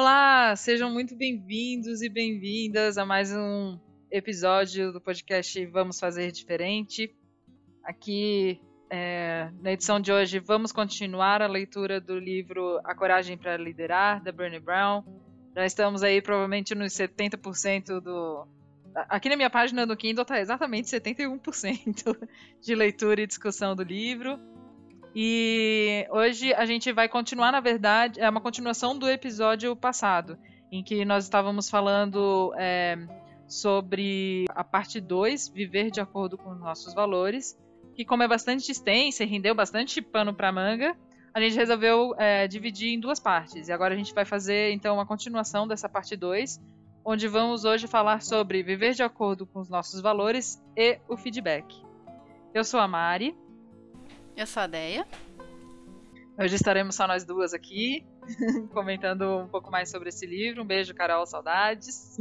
Olá, sejam muito bem-vindos e bem-vindas a mais um episódio do podcast Vamos Fazer Diferente. Aqui é, na edição de hoje vamos continuar a leitura do livro A Coragem para Liderar, da Brené Brown. Já estamos aí provavelmente nos 70% do. Aqui na minha página do Kindle está exatamente 71% de leitura e discussão do livro. E hoje a gente vai continuar, na verdade, é uma continuação do episódio passado, em que nós estávamos falando é, sobre a parte 2, Viver de Acordo com os Nossos Valores, que, como é bastante extensa e rendeu bastante pano para manga, a gente resolveu é, dividir em duas partes. E agora a gente vai fazer, então, uma continuação dessa parte 2, onde vamos hoje falar sobre viver de acordo com os nossos valores e o feedback. Eu sou a Mari. Eu sou a Deia. Hoje estaremos só nós duas aqui, comentando um pouco mais sobre esse livro. Um beijo, Carol, saudades.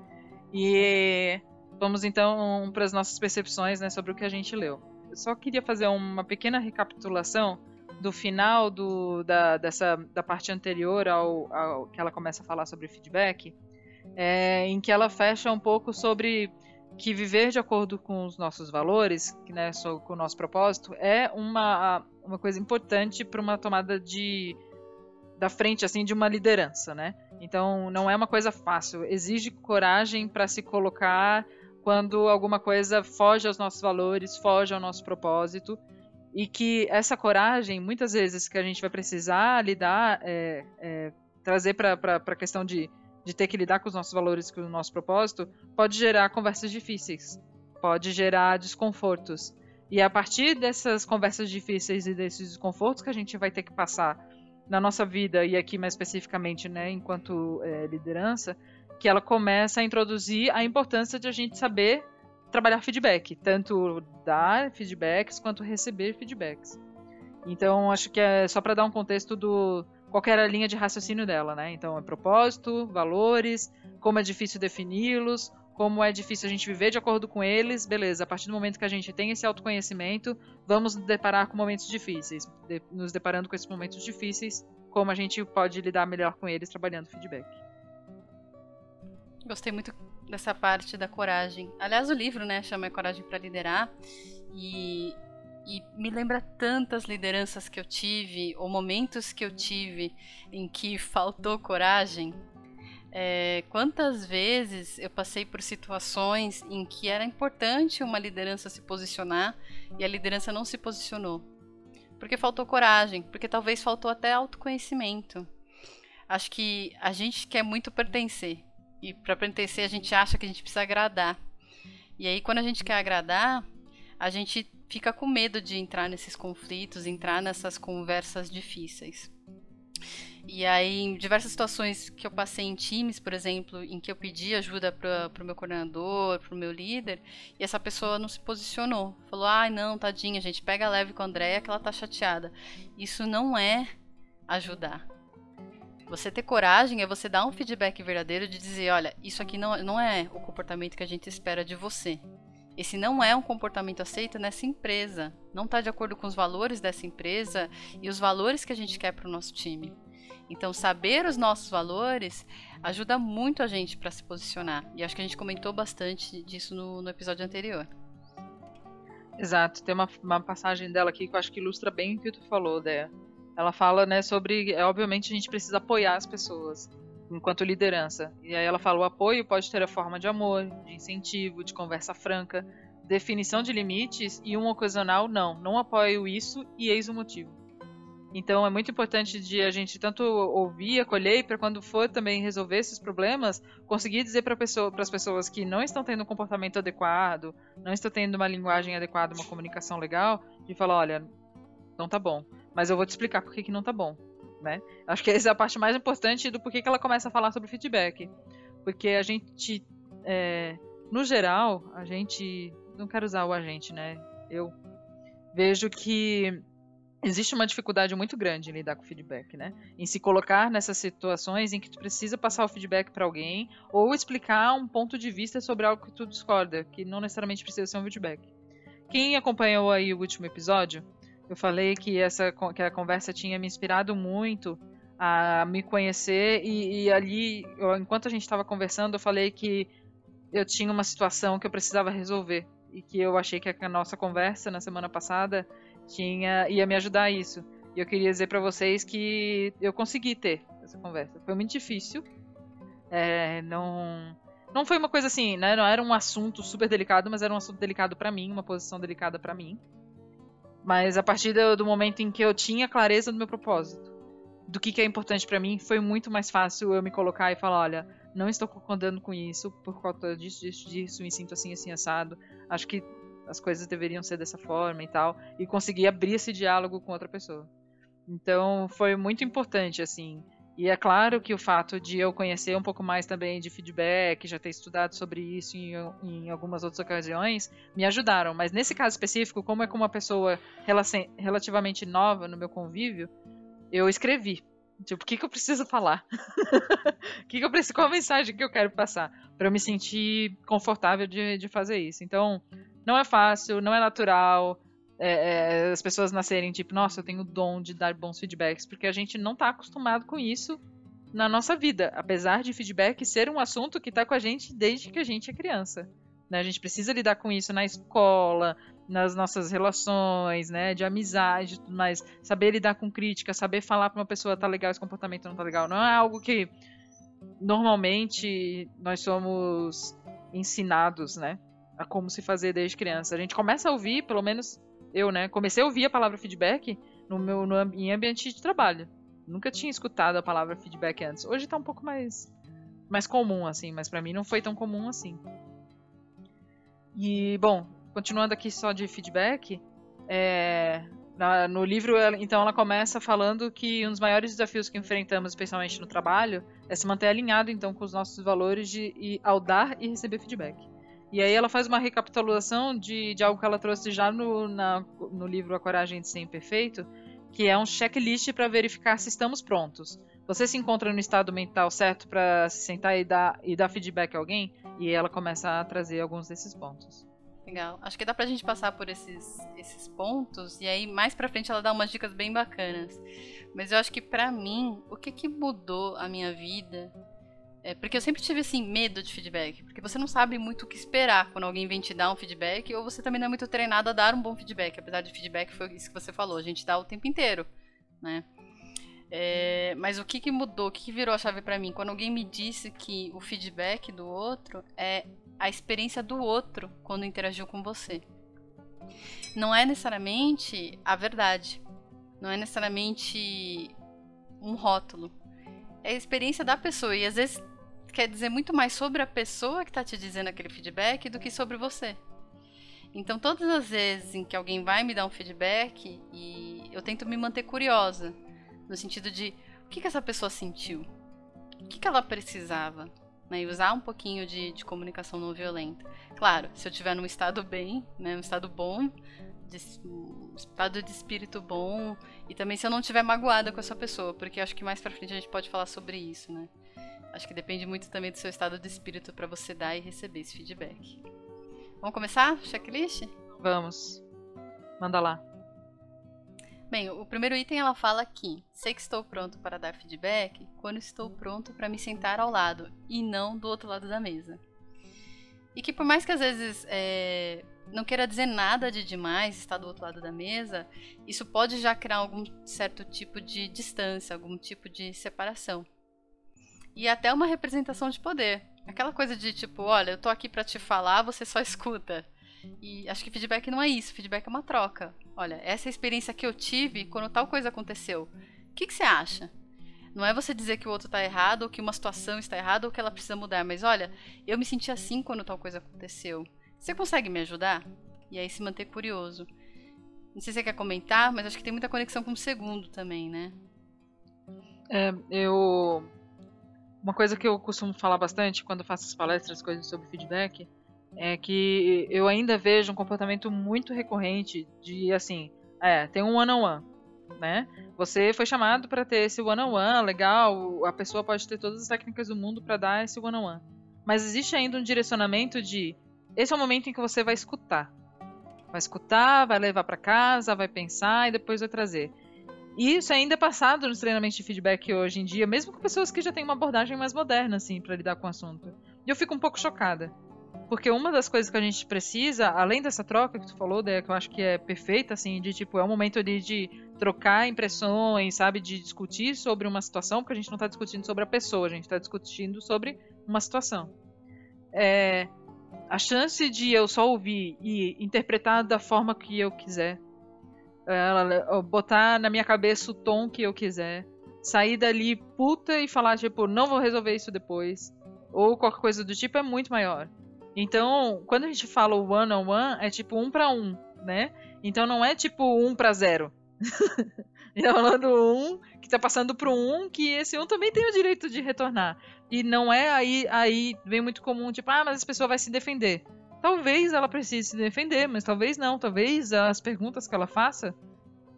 e vamos então para as nossas percepções né, sobre o que a gente leu. Eu só queria fazer uma pequena recapitulação do final do, da, dessa, da parte anterior ao, ao que ela começa a falar sobre feedback, é, em que ela fecha um pouco sobre que viver de acordo com os nossos valores, que, né, com o nosso propósito, é uma, uma coisa importante para uma tomada de da frente assim de uma liderança, né? Então não é uma coisa fácil, exige coragem para se colocar quando alguma coisa foge aos nossos valores, foge ao nosso propósito e que essa coragem, muitas vezes que a gente vai precisar lidar, é, é, trazer para a questão de de ter que lidar com os nossos valores, com o nosso propósito, pode gerar conversas difíceis, pode gerar desconfortos. E a partir dessas conversas difíceis e desses desconfortos que a gente vai ter que passar na nossa vida, e aqui mais especificamente, né, enquanto é, liderança, que ela começa a introduzir a importância de a gente saber trabalhar feedback, tanto dar feedbacks quanto receber feedbacks. Então, acho que é só para dar um contexto do, qual era a linha de raciocínio dela, né? Então, é propósito, valores, como é difícil defini-los, como é difícil a gente viver de acordo com eles, beleza. A partir do momento que a gente tem esse autoconhecimento, vamos nos deparar com momentos difíceis. De, nos deparando com esses momentos difíceis, como a gente pode lidar melhor com eles trabalhando feedback. Gostei muito dessa parte da coragem. Aliás, o livro, né, chama Coragem para Liderar. E e me lembra tantas lideranças que eu tive, ou momentos que eu tive em que faltou coragem. É, quantas vezes eu passei por situações em que era importante uma liderança se posicionar e a liderança não se posicionou. Porque faltou coragem, porque talvez faltou até autoconhecimento. Acho que a gente quer muito pertencer. E para pertencer, a gente acha que a gente precisa agradar. E aí, quando a gente quer agradar, a gente fica com medo de entrar nesses conflitos, entrar nessas conversas difíceis. E aí, em diversas situações que eu passei em times, por exemplo, em que eu pedi ajuda para o meu coordenador, para o meu líder, e essa pessoa não se posicionou. Falou: ai, ah, não, tadinha, gente, pega leve com a Andréia que ela tá chateada. Isso não é ajudar. Você ter coragem é você dar um feedback verdadeiro de dizer: olha, isso aqui não, não é o comportamento que a gente espera de você. Esse não é um comportamento aceito nessa empresa. Não está de acordo com os valores dessa empresa e os valores que a gente quer para o nosso time. Então, saber os nossos valores ajuda muito a gente para se posicionar. E acho que a gente comentou bastante disso no, no episódio anterior. Exato. Tem uma, uma, passagem dela aqui que eu acho que ilustra bem o que tu falou, Dea. Ela fala, né, sobre, é, obviamente, a gente precisa apoiar as pessoas enquanto liderança. E aí ela fala: o apoio pode ter a forma de amor, de incentivo, de conversa franca, definição de limites e um ocasional não. Não apoio isso e eis o motivo. Então é muito importante de a gente tanto ouvir, acolher para quando for também resolver esses problemas, conseguir dizer para pessoa, as pessoas que não estão tendo um comportamento adequado, não estão tendo uma linguagem adequada, uma comunicação legal, de falar, olha, não tá bom, mas eu vou te explicar por que, que não tá bom né? Acho que essa é a parte mais importante do porquê que ela começa a falar sobre feedback. Porque a gente, é, no geral, a gente. Não quero usar o agente, né? Eu vejo que existe uma dificuldade muito grande em lidar com feedback, né? Em se colocar nessas situações em que tu precisa passar o feedback para alguém ou explicar um ponto de vista sobre algo que tu discorda, que não necessariamente precisa ser um feedback. Quem acompanhou aí o último episódio eu falei que essa que a conversa tinha me inspirado muito a me conhecer e, e ali, eu, enquanto a gente estava conversando, eu falei que eu tinha uma situação que eu precisava resolver e que eu achei que a nossa conversa na semana passada tinha ia me ajudar a isso. E eu queria dizer para vocês que eu consegui ter essa conversa. Foi muito difícil. É, não não foi uma coisa assim, né? Não era um assunto super delicado, mas era um assunto delicado para mim, uma posição delicada para mim. Mas a partir do, do, momento em que eu tinha clareza do meu propósito, do que, que é importante para mim, foi muito mais fácil eu me colocar e falar, olha, não estou concordando com isso por conta disso, disso, disso, me sinto assim, assim, assado. Acho que as coisas deveriam ser dessa forma e tal, e conseguir abrir esse diálogo com outra pessoa. Então foi muito importante, assim. E é claro que o fato de eu conhecer um pouco mais também de feedback, já ter estudado sobre isso em, em algumas outras ocasiões, me ajudaram. Mas nesse caso específico, como é com uma pessoa relativamente nova no meu convívio, eu escrevi. Tipo, o que, que eu preciso falar? O que, que eu preciso, qual a mensagem que eu quero passar? para eu me sentir confortável de, de fazer isso. Então, não é fácil, não é natural. É, é, as pessoas nascerem tipo, nossa, eu tenho o dom de dar bons feedbacks, porque a gente não está acostumado com isso na nossa vida, apesar de feedback ser um assunto que está com a gente desde que a gente é criança. Né? A gente precisa lidar com isso na escola, nas nossas relações, né, de amizade, tudo mais, saber lidar com crítica, saber falar para uma pessoa tá legal esse comportamento não tá legal, não é algo que normalmente nós somos ensinados, né, a como se fazer desde criança. A gente começa a ouvir, pelo menos eu, né, comecei a ouvir a palavra feedback no meu no, em ambiente de trabalho. Nunca tinha escutado a palavra feedback antes. Hoje tá um pouco mais mais comum assim, mas para mim não foi tão comum assim. E bom, continuando aqui só de feedback, é, na, no livro, ela, então, ela começa falando que um dos maiores desafios que enfrentamos, especialmente no trabalho, é se manter alinhado, então, com os nossos valores de, e, ao dar e receber feedback. E aí ela faz uma recapitulação de, de algo que ela trouxe já no, na, no livro A Coragem de Ser Imperfeito, que é um checklist para verificar se estamos prontos. Você se encontra no estado mental certo para se sentar e dar, e dar feedback a alguém? E ela começa a trazer alguns desses pontos. Legal. Acho que dá pra gente passar por esses, esses pontos e aí mais pra frente ela dá umas dicas bem bacanas. Mas eu acho que pra mim, o que que mudou a minha vida é porque eu sempre tive assim medo de feedback, porque você não sabe muito o que esperar quando alguém vem te dar um feedback, ou você também não é muito treinado a dar um bom feedback, apesar de feedback foi isso que você falou, a gente dá o tempo inteiro, né? É, mas o que, que mudou, o que, que virou a chave para mim? Quando alguém me disse que o feedback do outro é a experiência do outro quando interagiu com você. Não é necessariamente a verdade. Não é necessariamente um rótulo. É a experiência da pessoa. E às vezes quer dizer muito mais sobre a pessoa que está te dizendo aquele feedback do que sobre você. Então, todas as vezes em que alguém vai me dar um feedback, e eu tento me manter curiosa, no sentido de o que, que essa pessoa sentiu, o que, que ela precisava, né, e usar um pouquinho de, de comunicação não violenta. Claro, se eu estiver num estado bem, né, um estado bom, de, um estado de espírito bom, e também se eu não estiver magoada com essa pessoa, porque acho que mais pra frente a gente pode falar sobre isso, né. Acho que depende muito também do seu estado de espírito para você dar e receber esse feedback. Vamos começar? Checklist? Vamos. Manda lá. Bem, o primeiro item ela fala que sei que estou pronto para dar feedback quando estou pronto para me sentar ao lado e não do outro lado da mesa. E que por mais que às vezes é, não queira dizer nada de demais estar do outro lado da mesa, isso pode já criar algum certo tipo de distância, algum tipo de separação. E até uma representação de poder. Aquela coisa de tipo, olha, eu tô aqui para te falar, você só escuta. E acho que feedback não é isso, feedback é uma troca. Olha, essa é experiência que eu tive quando tal coisa aconteceu. O que, que você acha? Não é você dizer que o outro está errado, ou que uma situação está errada, ou que ela precisa mudar, mas olha, eu me senti assim quando tal coisa aconteceu. Você consegue me ajudar? E aí se manter curioso. Não sei se você quer comentar, mas acho que tem muita conexão com o segundo também, né? É, eu. Uma coisa que eu costumo falar bastante quando faço as palestras, coisas sobre feedback, é que eu ainda vejo um comportamento muito recorrente de assim, é, tem um one-on-one, né? Você foi chamado para ter esse one-on-one, legal, a pessoa pode ter todas as técnicas do mundo para dar esse one-on-one. Mas existe ainda um direcionamento de esse é o momento em que você vai escutar. Vai escutar, vai levar para casa, vai pensar e depois vai trazer. E isso ainda é passado nos treinamentos de feedback hoje em dia, mesmo com pessoas que já têm uma abordagem mais moderna, assim, para lidar com o assunto. E eu fico um pouco chocada. Porque uma das coisas que a gente precisa, além dessa troca que tu falou, Dea, que eu acho que é perfeita, assim, de tipo, é um momento ali de trocar impressões, sabe, de discutir sobre uma situação, porque a gente não está discutindo sobre a pessoa, a gente está discutindo sobre uma situação. É, a chance de eu só ouvir e interpretar da forma que eu quiser, é, botar na minha cabeça o tom que eu quiser, sair dali puta e falar, tipo, não vou resolver isso depois, ou qualquer coisa do tipo, é muito maior. Então, quando a gente fala one on one, é tipo um para um, né? Então não é tipo um para zero. tá falando um que tá passando pro um, que esse um também tem o direito de retornar. E não é aí, aí vem muito comum, tipo, ah, mas essa pessoa vai se defender. Talvez ela precise se defender, mas talvez não. Talvez as perguntas que ela faça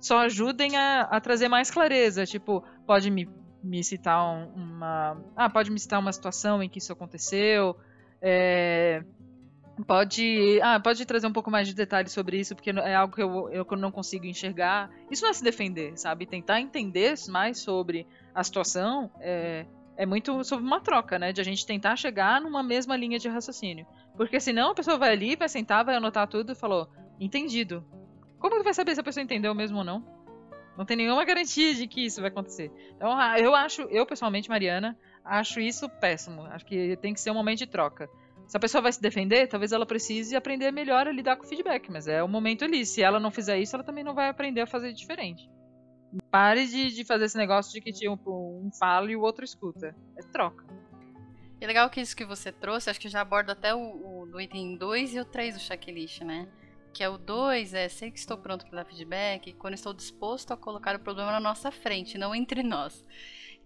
só ajudem a, a trazer mais clareza. Tipo, pode me, me citar uma. Ah, pode me citar uma situação em que isso aconteceu. É, pode, ah, pode trazer um pouco mais de detalhes sobre isso, porque é algo que eu, eu não consigo enxergar. Isso não é se defender, sabe? Tentar entender mais sobre a situação é, é muito sobre uma troca, né? De a gente tentar chegar numa mesma linha de raciocínio. Porque senão a pessoa vai ali, vai sentar, vai anotar tudo e falou, entendido. Como que vai saber se a pessoa entendeu mesmo ou não? Não tem nenhuma garantia de que isso vai acontecer. Então, eu acho, eu pessoalmente, Mariana, acho isso péssimo. Acho que tem que ser um momento de troca. Se a pessoa vai se defender, talvez ela precise aprender melhor a lidar com o feedback, mas é o momento ali. Se ela não fizer isso, ela também não vai aprender a fazer diferente. Pare de, de fazer esse negócio de que tipo, um fala e o outro escuta. É troca. É legal que isso que você trouxe, acho que já aborda até o, o do item 2 e o 3 do checklist, né? Que é o 2, é sei que estou pronto para dar feedback quando estou disposto a colocar o problema na nossa frente, não entre nós.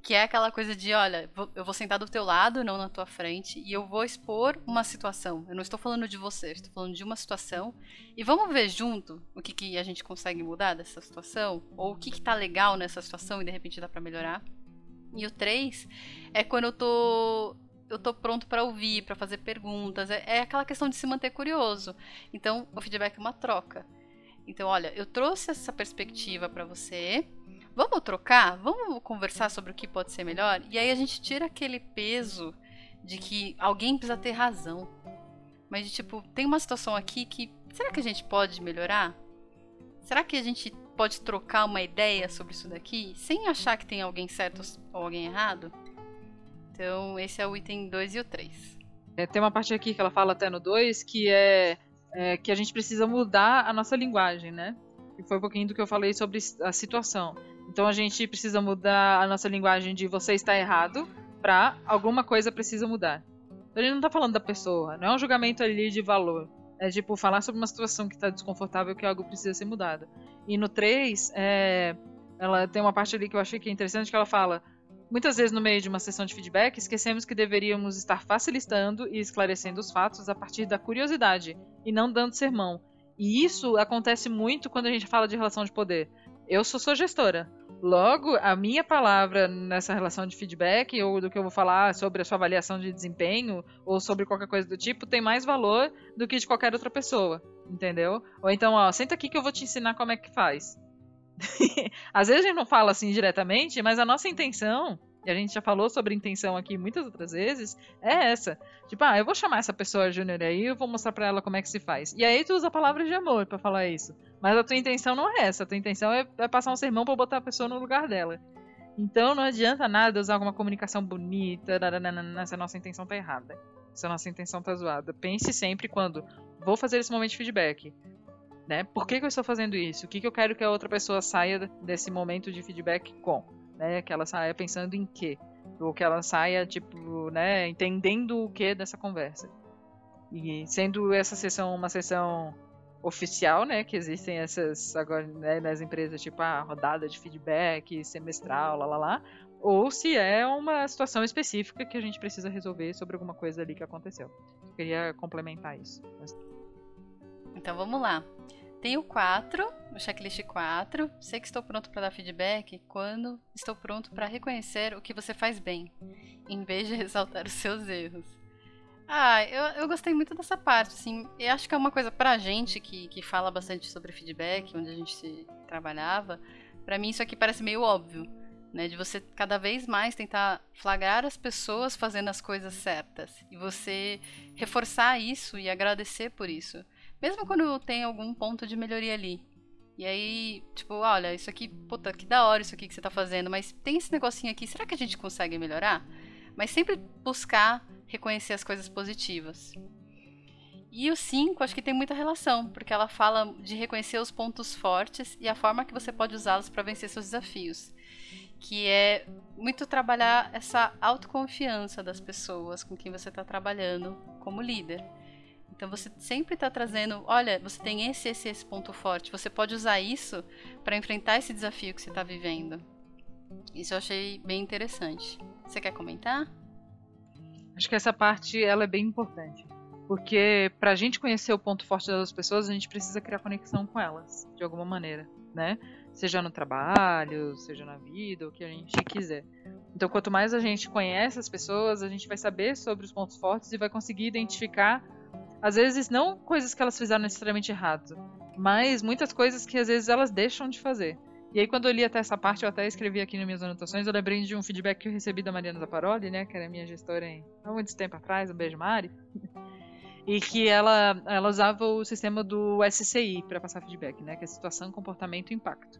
Que é aquela coisa de, olha, eu vou sentar do teu lado, não na tua frente, e eu vou expor uma situação. Eu não estou falando de você, estou falando de uma situação. E vamos ver junto o que, que a gente consegue mudar dessa situação, ou o que, que tá legal nessa situação e de repente dá para melhorar. E o 3 é quando eu tô eu tô pronto para ouvir, para fazer perguntas. É, é, aquela questão de se manter curioso. Então, o feedback é uma troca. Então, olha, eu trouxe essa perspectiva para você. Vamos trocar? Vamos conversar sobre o que pode ser melhor? E aí a gente tira aquele peso de que alguém precisa ter razão. Mas de tipo, tem uma situação aqui que será que a gente pode melhorar? Será que a gente pode trocar uma ideia sobre isso daqui sem achar que tem alguém certo ou alguém errado? Então, esse é o item 2 e o 3. É, tem uma parte aqui que ela fala até no 2 que é, é que a gente precisa mudar a nossa linguagem, né? E foi um pouquinho do que eu falei sobre a situação. Então a gente precisa mudar a nossa linguagem de você está errado para alguma coisa precisa mudar. Então ele não está falando da pessoa, não é um julgamento ali de valor. É tipo falar sobre uma situação que está desconfortável que algo precisa ser mudado. E no 3, é, ela tem uma parte ali que eu achei que é interessante que ela fala Muitas vezes, no meio de uma sessão de feedback, esquecemos que deveríamos estar facilitando e esclarecendo os fatos a partir da curiosidade e não dando sermão. E isso acontece muito quando a gente fala de relação de poder. Eu sou sua gestora. Logo, a minha palavra nessa relação de feedback, ou do que eu vou falar sobre a sua avaliação de desempenho, ou sobre qualquer coisa do tipo, tem mais valor do que de qualquer outra pessoa. Entendeu? Ou então, ó, senta aqui que eu vou te ensinar como é que faz. Às vezes a gente não fala assim diretamente, mas a nossa intenção, e a gente já falou sobre intenção aqui muitas outras vezes, é essa. Tipo, ah, eu vou chamar essa pessoa júnior aí, eu vou mostrar para ela como é que se faz. E aí tu usa palavras de amor para falar isso. Mas a tua intenção não é essa. A tua intenção é, é passar um sermão para botar a pessoa no lugar dela. Então não adianta nada usar alguma comunicação bonita, se a nossa intenção tá errada. Se a nossa intenção tá zoada. Pense sempre quando vou fazer esse momento de feedback. Né? Por que, que eu estou fazendo isso? O que, que eu quero que a outra pessoa saia desse momento de feedback com? Né? Que ela saia pensando em quê? Ou que ela saia, tipo, né, entendendo o que dessa conversa. E sendo essa sessão uma sessão oficial, né, que existem essas agora né, nas empresas tipo a rodada de feedback semestral, lá lá lá, ou se é uma situação específica que a gente precisa resolver sobre alguma coisa ali que aconteceu. Eu queria complementar isso. Então vamos lá. Tem o 4, o checklist 4. Sei que estou pronto para dar feedback quando estou pronto para reconhecer o que você faz bem, em vez de ressaltar os seus erros. Ah, eu, eu gostei muito dessa parte, assim. Eu acho que é uma coisa pra gente que, que fala bastante sobre feedback, onde a gente trabalhava, Para mim isso aqui parece meio óbvio, né? De você cada vez mais tentar flagrar as pessoas fazendo as coisas certas e você reforçar isso e agradecer por isso, mesmo quando tem algum ponto de melhoria ali. E aí, tipo, olha, isso aqui, puta, que da hora isso aqui que você tá fazendo, mas tem esse negocinho aqui, será que a gente consegue melhorar? Mas sempre buscar reconhecer as coisas positivas. E o 5, acho que tem muita relação, porque ela fala de reconhecer os pontos fortes e a forma que você pode usá-los para vencer seus desafios. Que é muito trabalhar essa autoconfiança das pessoas com quem você está trabalhando como líder. Então você sempre está trazendo, olha, você tem esse, esse, esse ponto forte. Você pode usar isso para enfrentar esse desafio que você está vivendo. Isso eu achei bem interessante. Você quer comentar? Acho que essa parte ela é bem importante. Porque para a gente conhecer o ponto forte das pessoas, a gente precisa criar conexão com elas, de alguma maneira, né? Seja no trabalho, seja na vida, o que a gente quiser. Então, quanto mais a gente conhece as pessoas, a gente vai saber sobre os pontos fortes e vai conseguir identificar às vezes não coisas que elas fizeram necessariamente errado, mas muitas coisas que às vezes elas deixam de fazer. E aí quando eu li até essa parte, eu até escrevi aqui nas minhas anotações, eu lembrei de um feedback que eu recebi da Mariana Zaparoli, né, que era minha gestora em, há muito tempo atrás, um beijo Mari. e que ela, ela usava o sistema do SCI para passar feedback, né, que é situação, comportamento e impacto.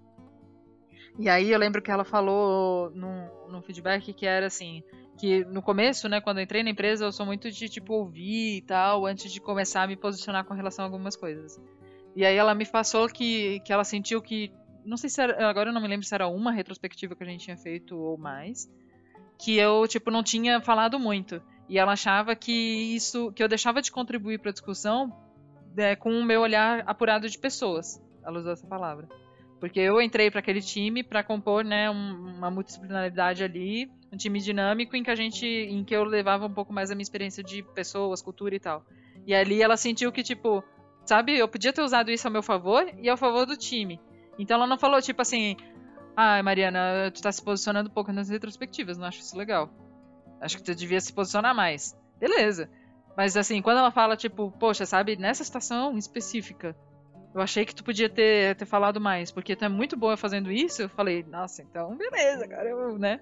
E aí eu lembro que ela falou num, num feedback que era assim, que no começo, né, quando eu entrei na empresa, eu sou muito de tipo ouvir e tal, antes de começar a me posicionar com relação a algumas coisas. E aí ela me passou que, que ela sentiu que, não sei se era, agora eu não me lembro se era uma retrospectiva que a gente tinha feito ou mais, que eu tipo não tinha falado muito. E ela achava que isso, que eu deixava de contribuir para a discussão é, com o meu olhar apurado de pessoas. Ela usou essa palavra. Porque eu entrei para aquele time para compor, né, um, uma multidisciplinaridade ali, um time dinâmico em que a gente, em que eu levava um pouco mais a minha experiência de pessoas, cultura e tal. E ali ela sentiu que tipo, sabe, eu podia ter usado isso ao meu favor e ao favor do time. Então ela não falou tipo assim, ah, Mariana, tu tá se posicionando um pouco nas retrospectivas, não acho isso legal. Acho que tu devia se posicionar mais. Beleza. Mas assim, quando ela fala tipo, poxa, sabe, nessa situação específica, eu achei que tu podia ter, ter falado mais, porque tu é muito boa fazendo isso. Eu falei, nossa, então beleza, cara, eu, né?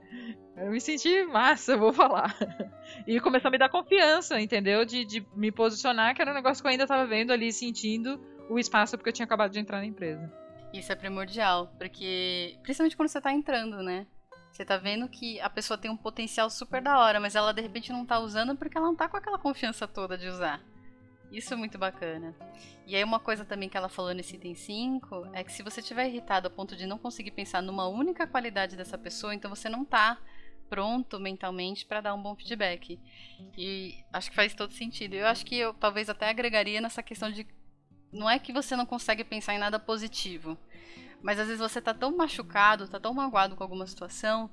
Eu me senti massa, eu vou falar. E começou a me dar confiança, entendeu? De, de me posicionar, que era um negócio que eu ainda tava vendo ali, sentindo o espaço, porque eu tinha acabado de entrar na empresa. Isso é primordial, porque principalmente quando você tá entrando, né? Você tá vendo que a pessoa tem um potencial super da hora, mas ela de repente não tá usando porque ela não tá com aquela confiança toda de usar. Isso é muito bacana. E aí uma coisa também que ela falou nesse item 5 é que se você estiver irritado a ponto de não conseguir pensar numa única qualidade dessa pessoa, então você não tá pronto mentalmente para dar um bom feedback. E acho que faz todo sentido. Eu acho que eu talvez até agregaria nessa questão de não é que você não consegue pensar em nada positivo, mas às vezes você tá tão machucado, tá tão magoado com alguma situação,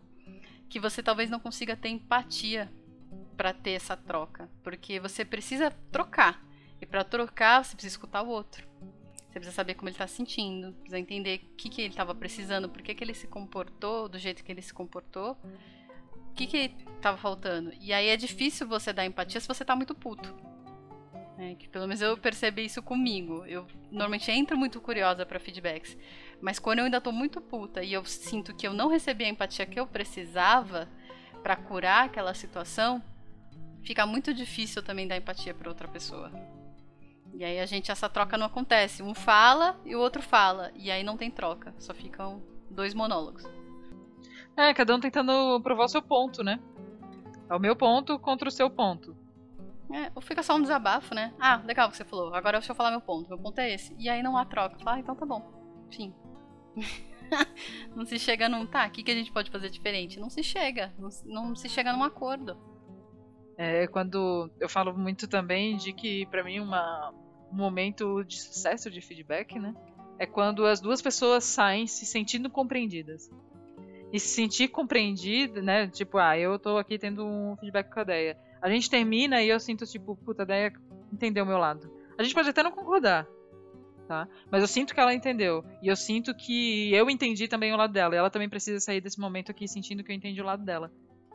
que você talvez não consiga ter empatia para ter essa troca, porque você precisa trocar. E para trocar, você precisa escutar o outro. Você precisa saber como ele está se sentindo, precisa entender o que, que ele estava precisando, por que, que ele se comportou do jeito que ele se comportou, o que, que estava faltando. E aí é difícil você dar empatia se você está muito puto. É, que pelo menos eu percebi isso comigo. Eu normalmente entro muito curiosa para feedbacks, mas quando eu ainda estou muito puta e eu sinto que eu não recebi a empatia que eu precisava para curar aquela situação, fica muito difícil também dar empatia para outra pessoa. E aí a gente, essa troca não acontece. Um fala e o outro fala. E aí não tem troca. Só ficam dois monólogos. É, cada um tentando provar o seu ponto, né? É o meu ponto contra o seu ponto. É, ou fica só um desabafo, né? Ah, legal o que você falou. Agora deixa eu falar meu ponto. Meu ponto é esse. E aí não há troca. Fala, ah, então tá bom. Enfim. não se chega num. Tá, o que, que a gente pode fazer diferente? Não se chega. Não, não se chega num acordo. É quando eu falo muito também de que, para mim, uma, um momento de sucesso de feedback, né? É quando as duas pessoas saem se sentindo compreendidas. E se sentir compreendida, né? Tipo, ah, eu tô aqui tendo um feedback com a Deia. A gente termina e eu sinto, tipo, puta, a Deia entendeu o meu lado. A gente pode até não concordar, tá? Mas eu sinto que ela entendeu. E eu sinto que eu entendi também o lado dela. E ela também precisa sair desse momento aqui sentindo que eu entendi o lado dela.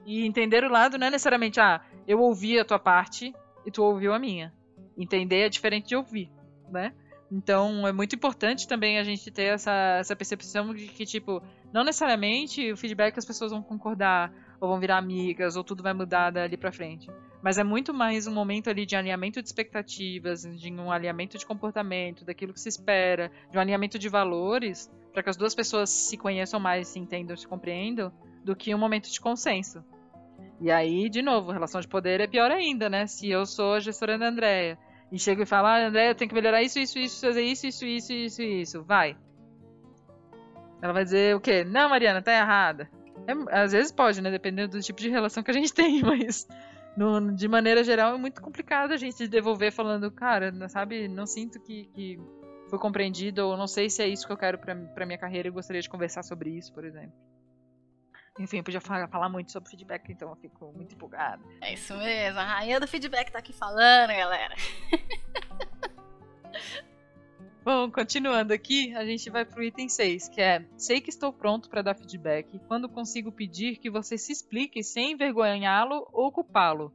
E entender o lado não é necessariamente, ah, eu ouvi a tua parte e tu ouviu a minha. Entender é diferente de ouvir, né? Então é muito importante também a gente ter essa, essa percepção de que, tipo, não necessariamente o feedback as pessoas vão concordar, ou vão virar amigas, ou tudo vai mudar dali pra frente. Mas é muito mais um momento ali de alinhamento de expectativas, de um alinhamento de comportamento, daquilo que se espera, de um alinhamento de valores, para que as duas pessoas se conheçam mais, se entendam, se compreendam, do que um momento de consenso. E aí, de novo, relação de poder é pior ainda, né? Se eu sou a gestora da Andrea e chego e falo, ah, Andrea, eu tenho que melhorar isso, isso, isso, fazer isso, isso, isso, isso, isso, vai. Ela vai dizer o quê? Não, Mariana, tá errada. É, às vezes pode, né? Dependendo do tipo de relação que a gente tem, mas no, de maneira geral é muito complicado a gente devolver falando, cara, sabe, não sinto que, que foi compreendido, ou não sei se é isso que eu quero pra, pra minha carreira e gostaria de conversar sobre isso, por exemplo. Enfim, podia falar, falar, muito sobre feedback, então eu fico muito empolgado. É isso mesmo, a rainha do feedback tá aqui falando, galera. Bom, continuando aqui, a gente vai pro item 6, que é: Sei que estou pronto para dar feedback quando consigo pedir que você se explique sem envergonhá-lo ou culpá-lo.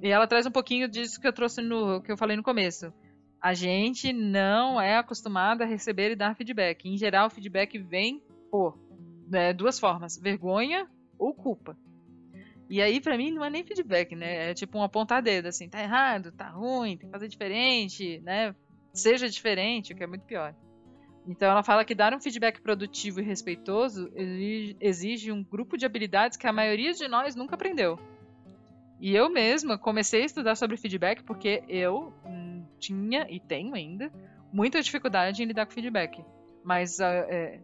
E ela traz um pouquinho disso que eu trouxe no que eu falei no começo. A gente não é acostumado a receber e dar feedback. Em geral, o feedback vem por né, duas formas: vergonha ou culpa. E aí, para mim, não é nem feedback, né? É tipo um apontar dedo, assim, tá errado, tá ruim, tem que fazer diferente, né? seja diferente, o que é muito pior. Então ela fala que dar um feedback produtivo e respeitoso exige um grupo de habilidades que a maioria de nós nunca aprendeu. E eu mesma comecei a estudar sobre feedback porque eu hum, tinha e tenho ainda muita dificuldade em lidar com feedback. Mas é,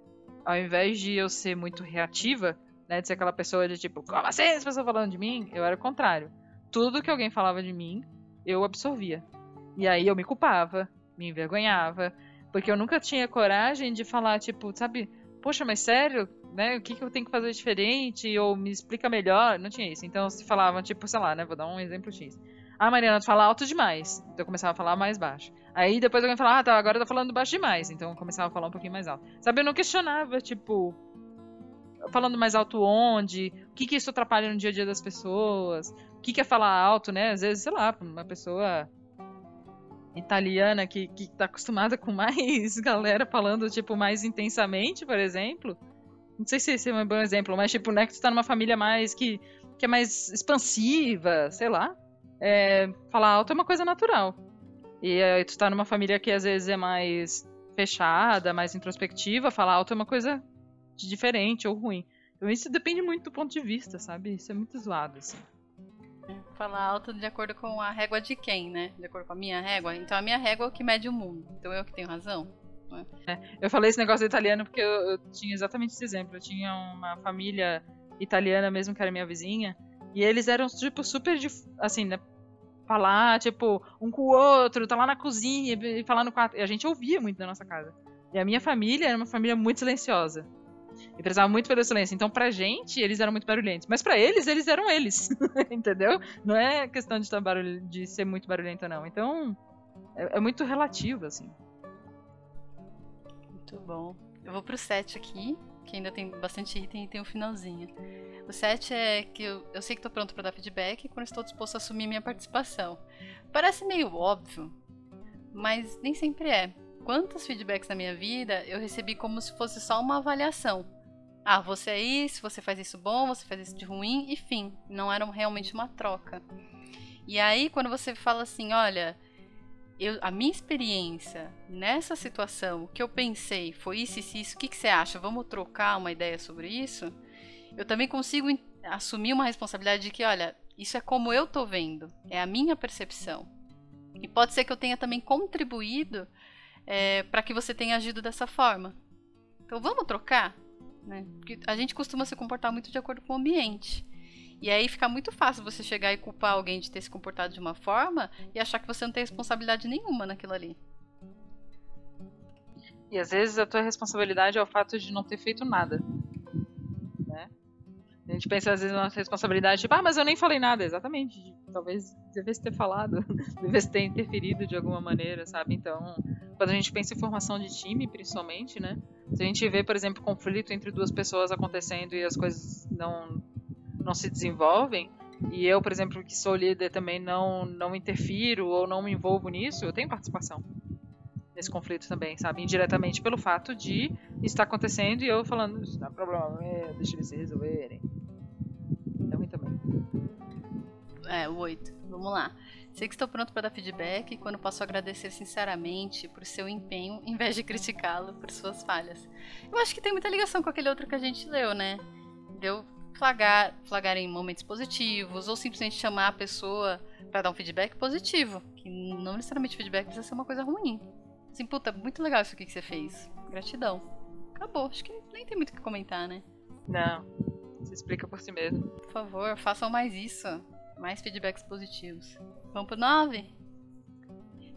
ao invés de eu ser muito reativa, né, de ser aquela pessoa de tipo, como assim as pessoas falando de mim? Eu era o contrário. Tudo que alguém falava de mim, eu absorvia. E aí eu me culpava, me envergonhava, porque eu nunca tinha coragem de falar, tipo, sabe, poxa, mas sério, né, o que, que eu tenho que fazer diferente, ou me explica melhor, não tinha isso. Então, se falavam, tipo, sei lá, né, vou dar um exemplo X. Ah, Mariana, tu fala alto demais. Então eu começava a falar mais baixo. Aí depois alguém falava, ah, tá, agora tá falando baixo demais. Então eu começava a falar um pouquinho mais alto. Sabe, eu não questionava, tipo, falando mais alto onde, o que que isso atrapalha no dia a dia das pessoas, o que que é falar alto, né? Às vezes, sei lá, uma pessoa italiana que, que tá acostumada com mais galera falando, tipo, mais intensamente, por exemplo. Não sei se esse é um bom exemplo, mas, tipo, né, que tu tá numa família mais que, que é mais expansiva, sei lá. É, falar alto é uma coisa natural. E aí tu tá numa família que às vezes é mais fechada, mais introspectiva, falar alto é uma coisa diferente ou ruim. Então isso depende muito do ponto de vista, sabe? Isso é muito zoado, assim falar alto de acordo com a régua de quem, né? De acordo com a minha régua. Então a minha régua é o que mede o mundo. Então eu que tenho razão. É? É, eu falei esse negócio do italiano porque eu, eu, tinha exatamente esse exemplo. Eu tinha uma família italiana mesmo, que era minha vizinha, e eles eram, tipo, super, assim, né? Falar, tipo, um com o outro, tá lá na cozinha e falar no quarto. E a gente ouvia muito na nossa casa. E a minha família era uma família muito silenciosa. E precisava muito pelo silêncio. Então, pra gente, eles eram muito barulhentos. Mas para eles, eles eram eles. Entendeu? Não é questão de, estar barulho, de ser muito barulhento, não. Então, é, é muito relativo, assim. Muito bom. Eu vou pro 7 aqui, que ainda tem bastante item e tem um finalzinho. O 7 é que eu, eu sei que tô pronto para dar feedback quando estou disposto a assumir minha participação. Parece meio óbvio, mas nem sempre é quantos feedbacks na minha vida eu recebi como se fosse só uma avaliação. Ah, você é isso, você faz isso bom, você faz isso de ruim, enfim, não era realmente uma troca. E aí, quando você fala assim, olha, eu, a minha experiência nessa situação, o que eu pensei foi isso e isso, o que, que você acha? Vamos trocar uma ideia sobre isso? Eu também consigo assumir uma responsabilidade de que, olha, isso é como eu tô vendo, é a minha percepção. E pode ser que eu tenha também contribuído é, para que você tenha agido dessa forma. Então vamos trocar? Né? Porque a gente costuma se comportar muito de acordo com o ambiente. E aí fica muito fácil você chegar e culpar alguém de ter se comportado de uma forma e achar que você não tem responsabilidade nenhuma naquilo ali. E às vezes a tua responsabilidade é o fato de não ter feito nada. A gente pensa às vezes na responsabilidade, tipo, ah, mas eu nem falei nada. Exatamente. Talvez devesse ter falado, devesse ter interferido de alguma maneira, sabe? Então, quando a gente pensa em formação de time, principalmente, né? Se a gente vê, por exemplo, conflito entre duas pessoas acontecendo e as coisas não, não se desenvolvem, e eu, por exemplo, que sou líder, também não, não interfiro ou não me envolvo nisso, eu tenho participação. nesse conflito também, sabe? Indiretamente pelo fato de estar acontecendo e eu falando, isso não é problema, é, deixa eles se resolverem. É, o 8. Vamos lá. Sei que estou pronto para dar feedback quando posso agradecer sinceramente por seu empenho, em vez de criticá-lo por suas falhas. Eu acho que tem muita ligação com aquele outro que a gente leu, né? Deu flagrar, flagrar em momentos positivos, ou simplesmente chamar a pessoa para dar um feedback positivo, que não necessariamente feedback precisa ser uma coisa ruim. Assim, puta, muito legal isso aqui que você fez. Gratidão. Acabou. Acho que nem tem muito o que comentar, né? Não. Se explica por si mesmo. Por favor, façam mais isso. Mais feedbacks positivos. Vamos pro 9?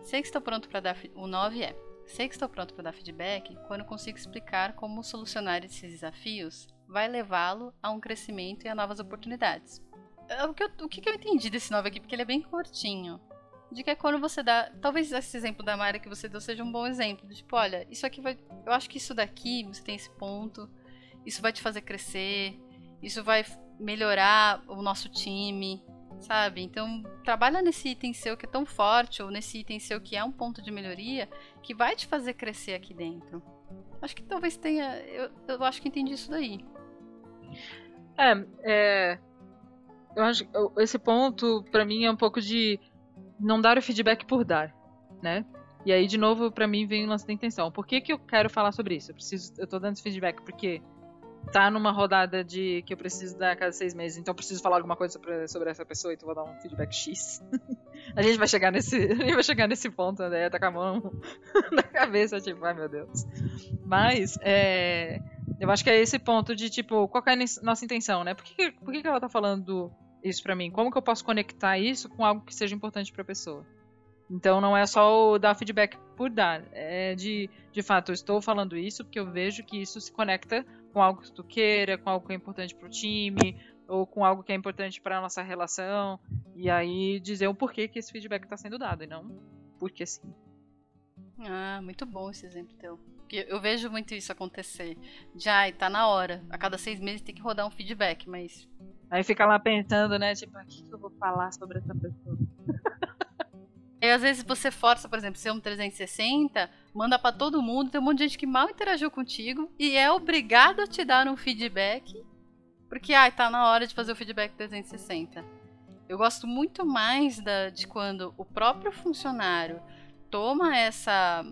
Sei que estou pronto para dar. O 9 é. Sei que estou pronto para dar feedback quando consigo explicar como solucionar esses desafios vai levá-lo a um crescimento e a novas oportunidades. É, o que, eu, o que eu entendi desse 9 aqui, porque ele é bem curtinho, de que é quando você dá. Talvez esse exemplo da Mara que você deu seja um bom exemplo. Tipo, olha, isso aqui vai. Eu acho que isso daqui, você tem esse ponto, isso vai te fazer crescer, isso vai melhorar o nosso time, sabe? Então, trabalha nesse item seu que é tão forte, ou nesse item seu que é um ponto de melhoria, que vai te fazer crescer aqui dentro. Acho que talvez tenha. Eu, eu acho que entendi isso daí. É, é eu acho esse ponto para mim é um pouco de não dar o feedback por dar, né? E aí de novo para mim vem o lance da intenção. Por que, que eu quero falar sobre isso? Eu preciso, eu tô dando esse feedback porque tá numa rodada de que eu preciso dar a cada seis meses, então preciso falar alguma coisa sobre, sobre essa pessoa, então vou dar um feedback X. a gente vai chegar nesse, a gente vai chegar nesse ponto, né? Tá com a mão na cabeça, tipo, ai meu Deus. Mas é, eu acho que é esse ponto de, tipo, qual é a nossa intenção, né? Por que, por que ela tá falando isso pra mim? Como que eu posso conectar isso com algo que seja importante pra pessoa? Então não é só o dar feedback por dar. É de, de fato, eu estou falando isso porque eu vejo que isso se conecta com algo que tu queira, com algo que é importante pro time, ou com algo que é importante para nossa relação. E aí dizer o porquê que esse feedback está sendo dado, e não porque sim. Ah, muito bom esse exemplo teu. Eu vejo muito isso acontecer. Já, tá na hora. A cada seis meses tem que rodar um feedback, mas. Aí fica lá pensando, né? Tipo, o que, que eu vou falar sobre essa pessoa? E às vezes você força, por exemplo, ser um 360, manda para todo mundo, tem um monte de gente que mal interagiu contigo e é obrigado a te dar um feedback, porque ai, tá na hora de fazer o feedback 360. Eu gosto muito mais da, de quando o próprio funcionário toma essa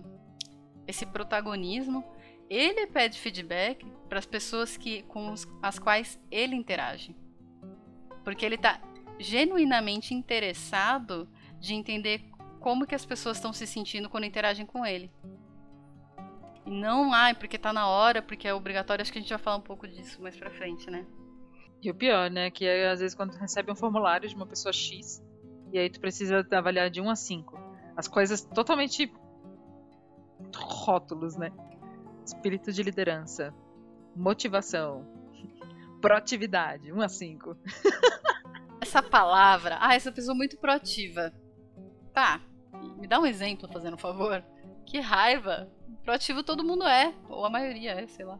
esse protagonismo, ele pede feedback para as pessoas que, com os, as quais ele interage. Porque ele está genuinamente interessado de entender como que as pessoas estão se sentindo quando interagem com ele. E não, ai, ah, porque tá na hora, porque é obrigatório. Acho que a gente vai falar um pouco disso mais pra frente, né? E o pior, né? Que é, às vezes quando tu recebe um formulário de uma pessoa X, e aí tu precisa avaliar de 1 a 5. As coisas totalmente rótulos, né? Espírito de liderança, motivação, proatividade, 1 a 5. essa palavra, ah, essa pessoa muito proativa. Tá, me dá um exemplo, fazendo um favor. Que raiva! Proativo todo mundo é, ou a maioria é, sei lá.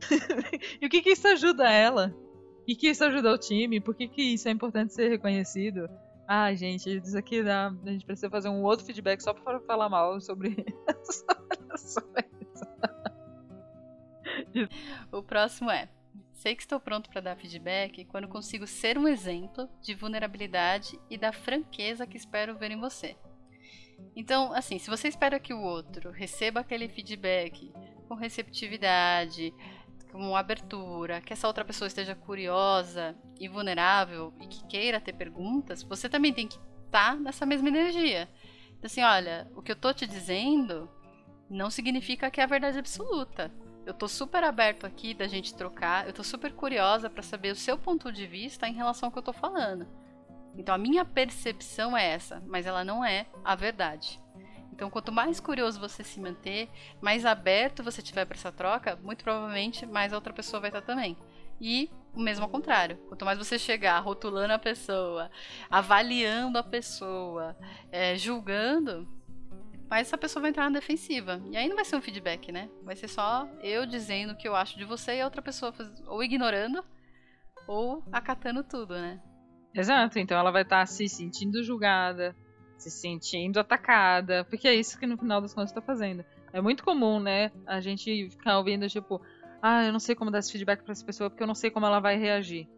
e o que que isso ajuda ela? O que isso ajuda o time? Por que que isso é importante ser reconhecido? Ah, gente, isso aqui dá. A gente precisa fazer um outro feedback só para falar mal sobre essas O próximo é: Sei que estou pronto para dar feedback quando consigo ser um exemplo de vulnerabilidade e da franqueza que espero ver em você. Então, assim, se você espera que o outro receba aquele feedback com receptividade, com abertura, que essa outra pessoa esteja curiosa e vulnerável e que queira ter perguntas, você também tem que estar tá nessa mesma energia. Então, assim, olha, o que eu tô te dizendo não significa que é a verdade absoluta. Eu tô super aberto aqui da gente trocar, eu tô super curiosa para saber o seu ponto de vista em relação ao que eu tô falando. Então a minha percepção é essa, mas ela não é a verdade. Então, quanto mais curioso você se manter, mais aberto você tiver para essa troca, muito provavelmente mais a outra pessoa vai estar também. E o mesmo ao contrário. Quanto mais você chegar rotulando a pessoa, avaliando a pessoa, é, julgando, mais essa pessoa vai entrar na defensiva. E aí não vai ser um feedback, né? Vai ser só eu dizendo o que eu acho de você e a outra pessoa ou ignorando ou acatando tudo, né? Exato. Então ela vai estar se sentindo julgada, se sentindo atacada, porque é isso que no final das contas está fazendo. É muito comum, né, a gente ficar ouvindo tipo, ah, eu não sei como dar esse feedback para essa pessoa porque eu não sei como ela vai reagir.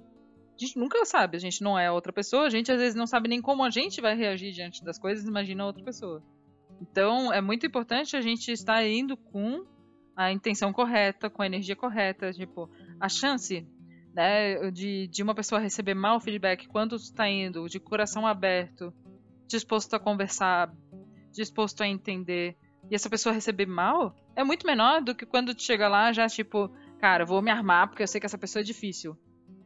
A gente nunca sabe, a gente não é outra pessoa, a gente às vezes não sabe nem como a gente vai reagir diante das coisas, imagina outra pessoa. Então é muito importante a gente estar indo com a intenção correta, com a energia correta, tipo, a chance né, de, de uma pessoa receber mal feedback quando está indo de coração aberto, disposto a conversar, disposto a entender, e essa pessoa receber mal, é muito menor do que quando tu chega lá já, tipo, cara, vou me armar porque eu sei que essa pessoa é difícil.